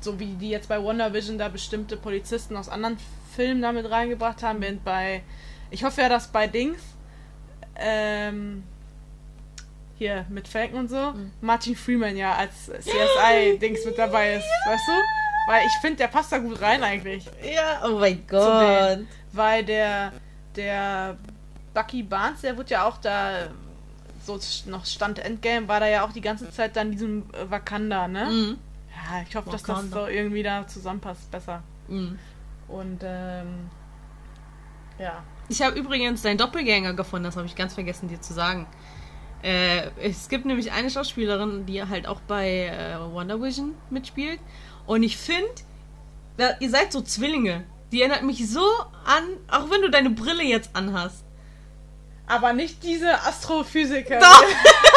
so wie die jetzt bei Wonder Vision da bestimmte Polizisten aus anderen Filmen damit reingebracht haben, während bei. Ich hoffe ja, dass bei Dings ähm, hier mit Falcon und so Martin Freeman ja als CSI-Dings mit dabei ist, weißt du? Weil ich finde, der passt da gut rein eigentlich. Ja, oh mein Gott. Weil der, der Bucky Barnes, der wird ja auch da, so noch Stand Endgame, war da ja auch die ganze Zeit dann in diesem äh, Wakanda, ne? Mhm. Ja, ich hoffe, dass das so irgendwie da zusammenpasst, besser. Mhm. Und, ähm, ja. Ich habe übrigens deinen Doppelgänger gefunden, das habe ich ganz vergessen dir zu sagen. Äh, es gibt nämlich eine Schauspielerin, die halt auch bei äh, Wonder Vision mitspielt. Und ich finde, ihr seid so Zwillinge. Die erinnert mich so an, auch wenn du deine Brille jetzt anhast. Aber nicht diese Astrophysikerin. Doch.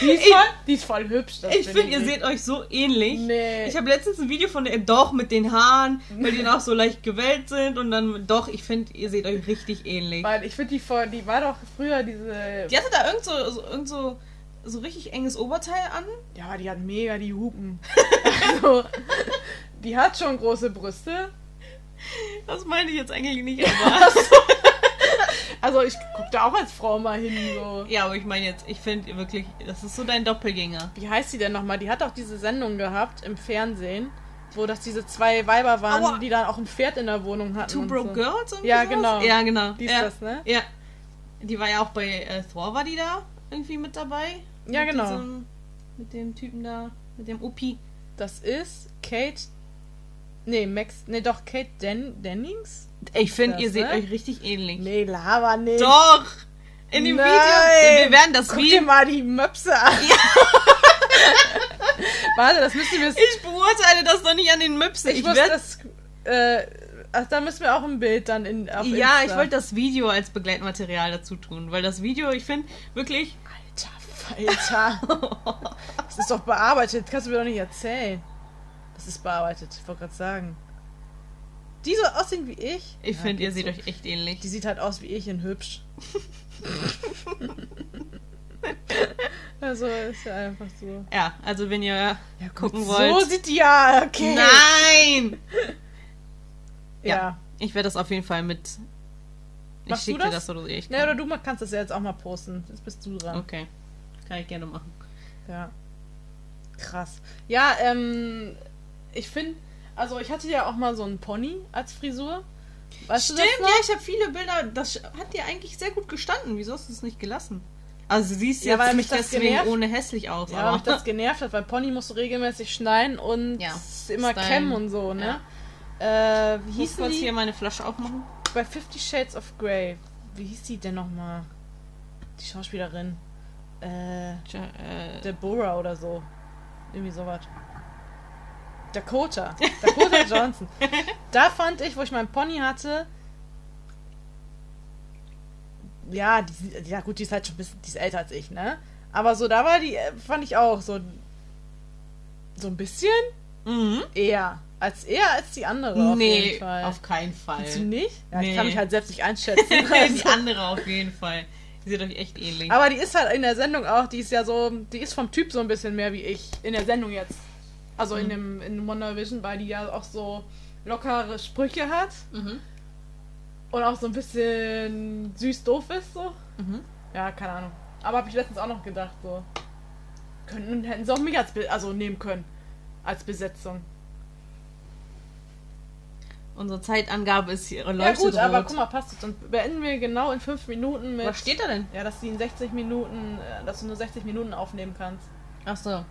Die ist, Ich- voll, die ist voll hübsch. Ich finde, ihr seht euch so ähnlich. Nee. Ich habe letztens ein Video von der, doch, mit den Haaren, weil die noch so leicht gewellt sind. Und dann, doch, ich finde, ihr seht euch richtig ähnlich. Weil ich finde, die, voll- die war doch früher diese. Die hatte da irgend so, so, irgend so, so richtig enges Oberteil an. Ja, die hat mega die Hupen. also, die hat schon große Brüste. Das meine ich jetzt eigentlich nicht, aber. Also ich guck da auch als Frau mal hin. So. ja, aber ich meine jetzt, ich finde wirklich, das ist so dein Doppelgänger. Wie heißt sie denn nochmal? Die hat auch diese Sendung gehabt im Fernsehen, wo das diese zwei Weiber waren, Aua. die dann auch ein Pferd in der Wohnung hatten. Two Broke so. Girls? irgendwie Ja, sowas? genau. Ja, genau. Die ist ja. das, ne? Ja. Die war ja auch bei äh, Thor, war die da irgendwie mit dabei? Ja, mit genau. Diesem, mit dem Typen da, mit dem Upi. Das ist Kate. Nee, Max. Nee, doch, Kate Den Dennings? Ich finde, ihr seht ne? euch richtig ähnlich. Nee, Lava nicht. Doch! In dem Nein. Video. Wir werden das Guck dir Video. mal die Möpse an. Warte, das müssen wir. Ich beurteile das doch nicht an den Möpsen. Ich, Ich, muss werd, das. Äh, ach, da müssen wir auch ein Bild dann in. Ja, Insta. ich wollte das Video als Begleitmaterial dazu tun, weil das Video, ich finde, wirklich. Alter Falter. das ist doch bearbeitet. Kannst du mir doch nicht erzählen. Das ist bearbeitet. Ich wollte gerade sagen. Die so aussehen wie ich. Ich Ja, finde, ihr seht so. euch echt ähnlich. Die sieht halt aus wie ich in hübsch. also ist ja einfach so. Ja, also wenn ihr Ja, gucken So wollt. sieht die ja. Okay. Nein! Ja. Ja. Ich werde das auf jeden Fall mit. Ich Machst du schicke dir das? das oder ich. Ne, oder du kannst das ja jetzt auch mal posten. Jetzt bist du dran. Okay. Kann ich gerne machen. Ja. Krass. Ja, ähm, ich finde, also ich hatte ja auch mal so einen Pony als Frisur. Weißt Stimmt, ja, ich habe viele Bilder. Das hat dir eigentlich sehr gut gestanden. Wieso hast du es nicht gelassen? Also du siehst Ja, weil mich das deswegen genervt- ohne hässlich aus. Ja, weil aber mich das genervt hat, weil Pony musst du regelmäßig schneiden und Ja, immer Stylen. kämmen und so, ne? Äh, wie hieß kurz hier meine Flasche aufmachen. Bei Fifty Shades of Grey. Wie hieß die denn nochmal? Die Schauspielerin. Äh, Tja, äh, Deborah oder so. Irgendwie sowas. Dakota. Dakota Johnson. Da fand ich, wo ich meinen Pony hatte, ja, die, ja gut, die ist halt schon ein bisschen, die ist älter als ich, ne? Aber so, da war die, äh, fand ich auch so, so ein bisschen Mhm. eher. Als eher als die andere auf nee, jeden Fall. auf keinen Fall. Findest du nicht? Ja, Nee. ich kann mich halt selbst nicht einschätzen. die andere auf jeden Fall. Die sieht euch echt ähnlich. Aber die ist halt in der Sendung auch, die ist ja so, die ist vom Typ so ein bisschen mehr wie ich. In der Sendung jetzt. Also in dem in Wonder Vision, weil die ja auch so lockere Sprüche hat. Mhm. Und auch so ein bisschen süß doof ist so. Mhm. Ja, keine Ahnung. Aber habe ich letztens auch noch gedacht, so. Könnten, hätten sie auch mich als also nehmen können. Als Besetzung. Unsere Zeitangabe ist hier Ja leuchtet gut, aber rot. guck mal, passt es. Dann beenden wir genau in fünf Minuten mit. Was steht da denn? Ja, dass sie in 60 Minuten, äh, dass du nur 60 Minuten aufnehmen kannst. Ach so.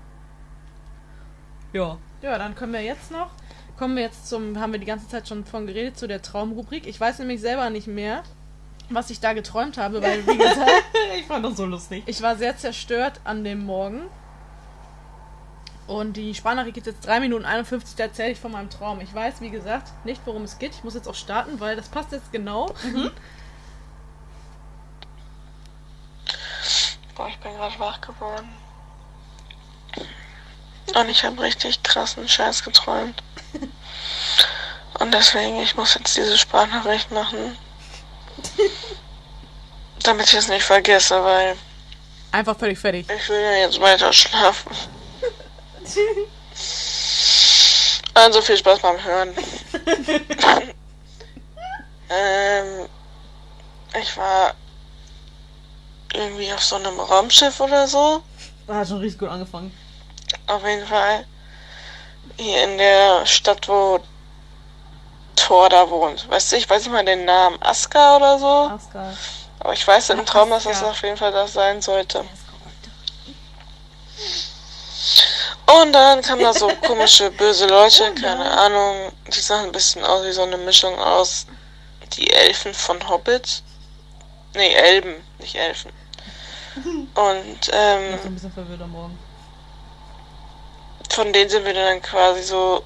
Ja. Ja, dann können wir jetzt noch, kommen wir jetzt zum, haben wir die ganze Zeit schon von geredet, zu der Traumrubrik. Ich weiß nämlich selber nicht mehr, was ich da geträumt habe, weil, wie gesagt, ich fand das so lustig. ich war sehr zerstört an dem Morgen. Und die Sprachnachricht geht jetzt 3 Minuten 51, da erzähle ich von meinem Traum. Ich weiß, wie gesagt, nicht, worum es geht. Ich muss jetzt auch starten, weil das passt jetzt genau. Boah, ich bin gerade wach geworden. Und ich habe richtig krassen Scheiß geträumt. Und deswegen, ich muss jetzt diese Sprachnachricht machen. Damit ich es nicht vergesse, weil Einfach völlig fertig. ich will ja jetzt weiter schlafen. Also viel Spaß beim Hören. ähm, ich war irgendwie auf so einem Raumschiff oder so. Das hat schon richtig gut angefangen. Auf jeden Fall hier in der Stadt, wo Thor da wohnt. Weißt du, ich weiß nicht mal den Namen. Aska oder so. Aska. Aber ich weiß im Traum, dass das auf jeden Fall das sein sollte. Und dann kamen da so komische, böse Leute, keine Ahnung. Die sahen ein bisschen aus wie so eine Mischung aus die Elfen von Hobbit. Nee, Elben, nicht Elfen. Und Ich ähm, bin so ein bisschen verwirrt am Morgen. Von denen sind wir dann quasi so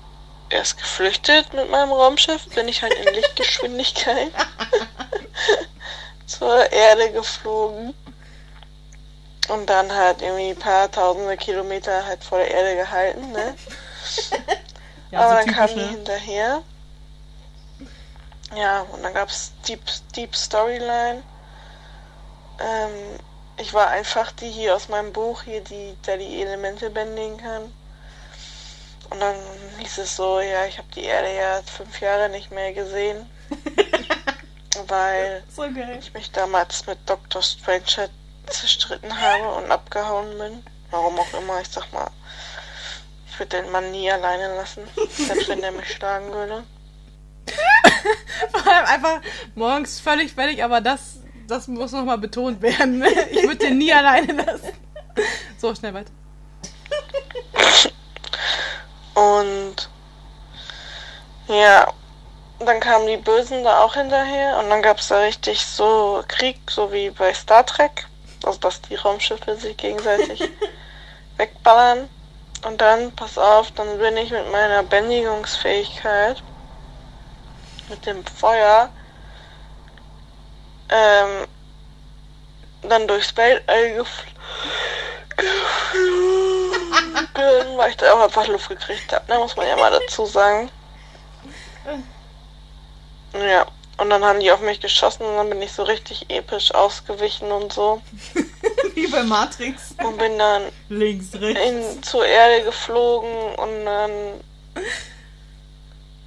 erst geflüchtet mit meinem Raumschiff. Bin ich halt in Lichtgeschwindigkeit zur Erde geflogen. Und dann halt irgendwie ein paar tausende Kilometer halt vor der Erde gehalten, ne? Ja, Aber so dann kamen die hinterher. Ja, und dann gab's Deep, Deep Storyline. Ähm, ich war einfach die hier aus meinem Buch, hier, die, der die Elemente bändigen kann. Und dann hieß es so, ja, ich habe die Erde ja fünf Jahre nicht mehr gesehen. weil So ich mich damals mit Dr. Strange zerstritten habe und abgehauen bin. Warum auch immer, ich sag mal, ich würde den Mann nie alleine lassen, selbst wenn der mich schlagen würde. Vor allem einfach morgens völlig fertig, aber das, das muss nochmal betont werden. Ich würde den nie alleine lassen. So, schnell weiter. Und ja, dann kamen die Bösen da auch hinterher und dann gab es da richtig so Krieg, so wie bei Star Trek. Also dass die Raumschiffe sich gegenseitig wegballern. Und dann, pass auf, dann bin ich mit meiner Bändigungsfähigkeit, mit dem Feuer, ähm, dann durchs Weltall geflogen, weil ich da auch einfach Luft gekriegt habe, ne, muss man ja mal dazu sagen. Ja, und dann haben die auf mich geschossen und dann bin ich so richtig episch ausgewichen und so. Wie bei Matrix. Und bin dann Links, rechts. in, zur Erde geflogen und dann.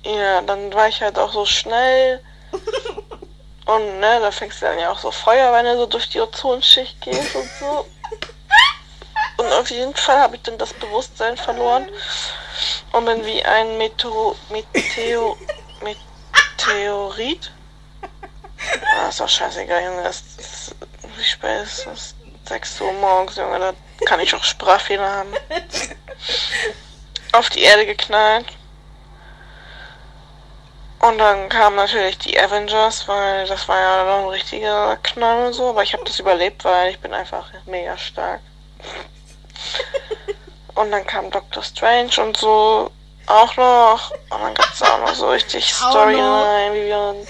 Ja, dann war ich halt auch so schnell. Und ne, da fängst du dann ja auch so Feuer, wenn du so durch die Ozonschicht gehst und so. Und auf jeden Fall habe ich dann das Bewusstsein verloren und bin wie ein Meteo, Meteo, Meteorit. Ah, ist doch scheißegal, Junge. Das, das, wie spät ist das? 6 Uhr morgens, Junge. Da kann ich auch Sprachfehler haben. Auf die Erde geknallt. Und dann kamen natürlich die Avengers, weil das war ja dann ein richtiger Knall und so. Aber ich habe das überlebt, weil ich bin einfach mega stark. Und dann kam Doctor Strange und so. auch noch. Und dann gab's auch noch so richtig Storyline, wie wir uns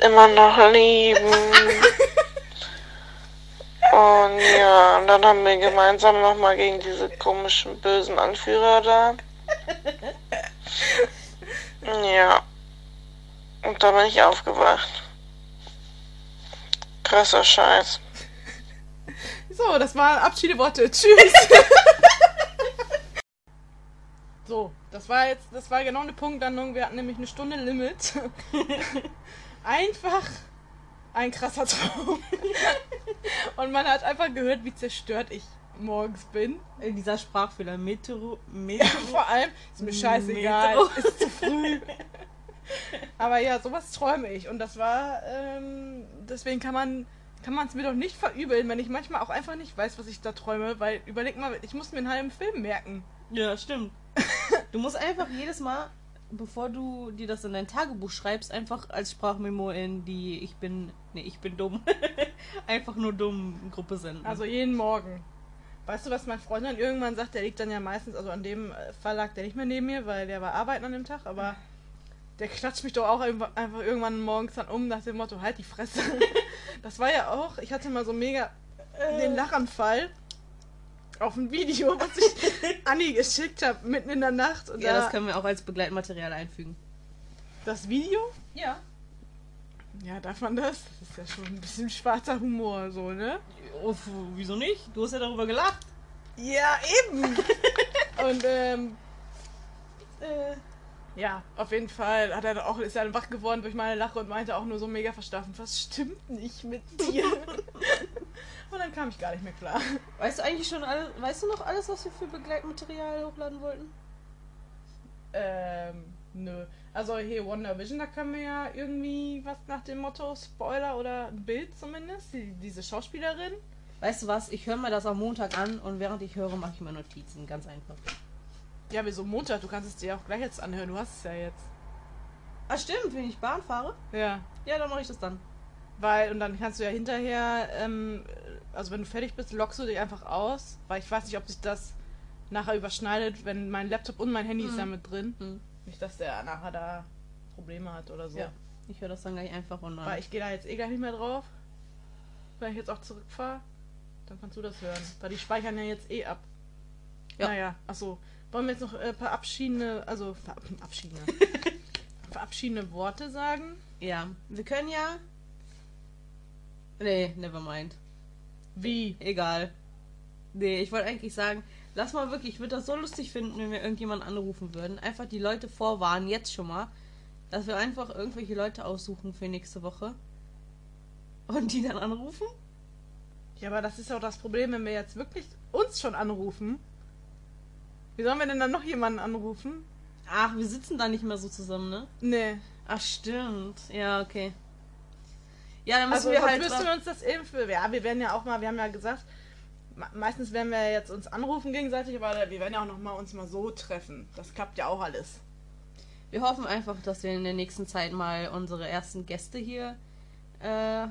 immer noch lieben. Und ja, und dann haben wir gemeinsam nochmal gegen diese komischen bösen Anführer da. Ja. Und da bin ich aufgewacht. Krasser Scheiß. So, das waren Abschiedeworte. Tschüss. so, das war jetzt, das war genau eine Punktlandung. Wir hatten nämlich eine Stunde Limit. einfach ein krasser Traum. Und man hat einfach gehört, wie zerstört ich morgens bin. In dieser Sprachfehler. Metro. Ja, Metro. vor allem, ist mir scheißegal, Metro. ist zu früh. Aber ja, sowas träume ich. Und das war, ähm, deswegen kann man kann man es mir doch nicht verübeln, wenn ich manchmal auch einfach nicht weiß, was ich da träume, weil überleg mal, ich muss mir einen halben Film merken. Ja, stimmt. Du musst einfach jedes Mal, bevor du dir das in dein Tagebuch schreibst, einfach als Sprachmemo in die Ich bin. Nee, ich bin dumm. einfach nur dumm Gruppe senden. Also jeden Morgen. Weißt du, was mein Freund dann irgendwann sagt? Der liegt dann ja meistens, also an dem äh, Fall lag der nicht mehr neben mir, weil der war arbeiten an dem Tag, aber der klatscht mich doch auch einfach irgendwann morgens dann um nach dem Motto, halt die Fresse. Das war ja auch, ich hatte mal so mega den Lachanfall auf ein Video, was ich Anni geschickt habe, mitten in der Nacht. Und ja, da, das können wir auch als Begleitmaterial einfügen. das Video? Ja. Ja, darf man das? Das ist ja schon ein bisschen schwarzer Humor, so, ne? Oh, wieso nicht? Du hast ja darüber gelacht. Ja, eben. Und ähm, äh, ja, auf jeden Fall hat er auch, ist er dann wach geworden durch meine Lache und meinte auch nur so mega verstaufen, was stimmt nicht mit dir? und dann kam ich gar nicht mehr klar. Weißt du eigentlich schon alles, weißt du noch alles, was wir für Begleitmaterial hochladen wollten? Ähm, nö. Also hier Wonder Vision, da können wir ja irgendwie was nach dem Motto Spoiler oder ein Bild zumindest, die, diese Schauspielerin. Weißt du was? Ich höre mir das am Montag an und während ich höre, mache ich mir Notizen. Ganz einfach. Ja, wieso Montag? Du kannst es dir auch gleich jetzt anhören, du hast es ja jetzt. Ah, stimmt, wenn ich Bahn fahre? Ja. Ja, dann mache ich das dann. Weil, und dann kannst du ja hinterher, ähm, also wenn du fertig bist, lockst du dich einfach aus. Weil ich weiß nicht, ob sich das nachher überschneidet, wenn mein Laptop und mein Handy ist Mhm. da mit drin. Hm. Nicht, dass der nachher da Probleme hat oder so. Ja. Ich höre das dann gleich einfach dann. Weil ich gehe da jetzt eh gleich nicht mehr drauf. Wenn ich jetzt auch zurückfahre, dann kannst du das hören. Weil die speichern ja jetzt eh ab. Ja. Naja, achso. Wollen wir jetzt noch ein paar abschiedene, also ver abschiedene, verabschiedene Worte sagen? Ja, wir können ja. Nee, never mind. Wie? Egal. Nee, ich wollte eigentlich sagen, lass mal wirklich, ich würde das so lustig finden, wenn wir irgendjemanden anrufen würden. Einfach die Leute vorwarnen, jetzt schon mal, dass wir einfach irgendwelche Leute aussuchen für nächste Woche. Und die dann anrufen? Ja, aber das ist ja auch das Problem, wenn wir jetzt wirklich uns schon anrufen. Wie sollen wir denn dann noch jemanden anrufen? Ach, wir sitzen da nicht mehr so zusammen, ne? Nee. Ach, stimmt. Ja, okay. Ja, dann müssen Also wir halt. müssten wir uns das eben für. Ja, wir werden ja auch mal, wir haben ja gesagt, me- meistens werden wir jetzt uns anrufen gegenseitig, aber wir werden ja auch noch mal uns mal so treffen. Das klappt ja auch alles. Wir hoffen einfach, dass wir in der nächsten Zeit mal unsere ersten Gäste hier, äh,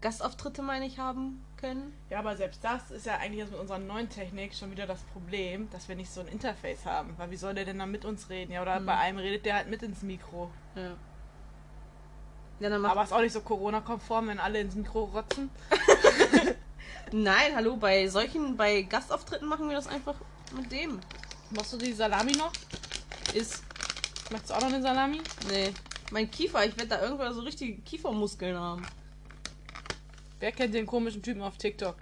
Gastauftritte, meine ich, haben können. Ja, aber selbst das ist ja eigentlich jetzt mit unserer neuen Technik schon wieder das Problem, dass wir nicht so ein Interface haben. Weil wie soll der denn dann mit uns reden? Ja, oder Hm. bei einem redet der halt mit ins Mikro. Ja. Ja, dann. Aber ist auch nicht so Corona-konform, wenn alle ins Mikro rotzen. Nein, hallo, bei solchen, bei Gastauftritten machen wir das einfach mit dem. Machst du die Salami noch? Ist, Möchtest du auch noch eine Salami? nee, mein Kiefer, ich werde da irgendwann so richtige Kiefermuskeln haben. Wer kennt den komischen Typen auf TikTok?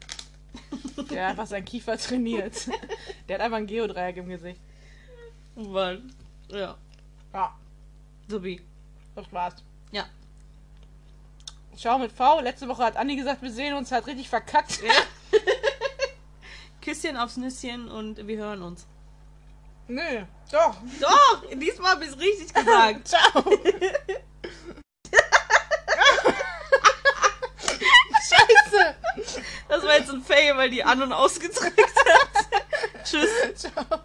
Der einfach seinen Kiefer trainiert. Der hat einfach ein Geodreieck im Gesicht. Weil, ja, Ja, Subi. das war's. Ja. Schau mit V. Letzte Woche hat Andi gesagt, wir sehen uns, hat richtig verkackt. Küsschen aufs Nüsschen und wir hören uns. Nö, doch. Doch, diesmal es richtig gesagt. Ciao. Scheiße. Das war jetzt ein Fail, weil die an- und ausgedrückt hat. Tschüss. Ciao.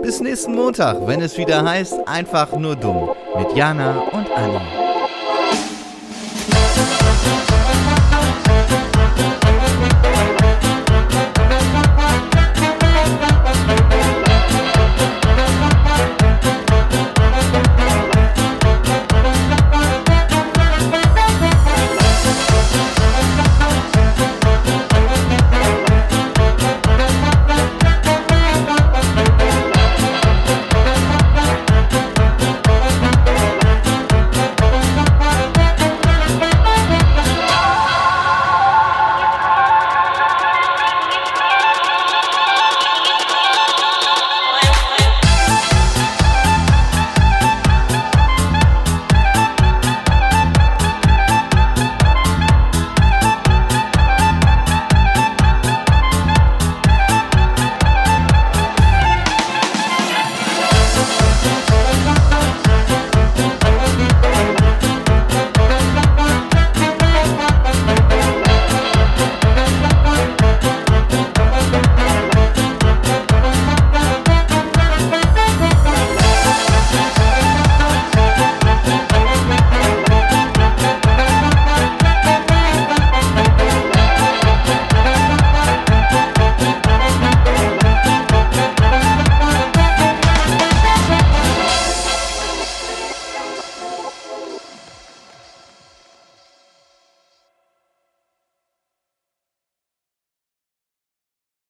Bis nächsten Montag, wenn es wieder heißt, einfach nur dumm. Mit Jana und Anni.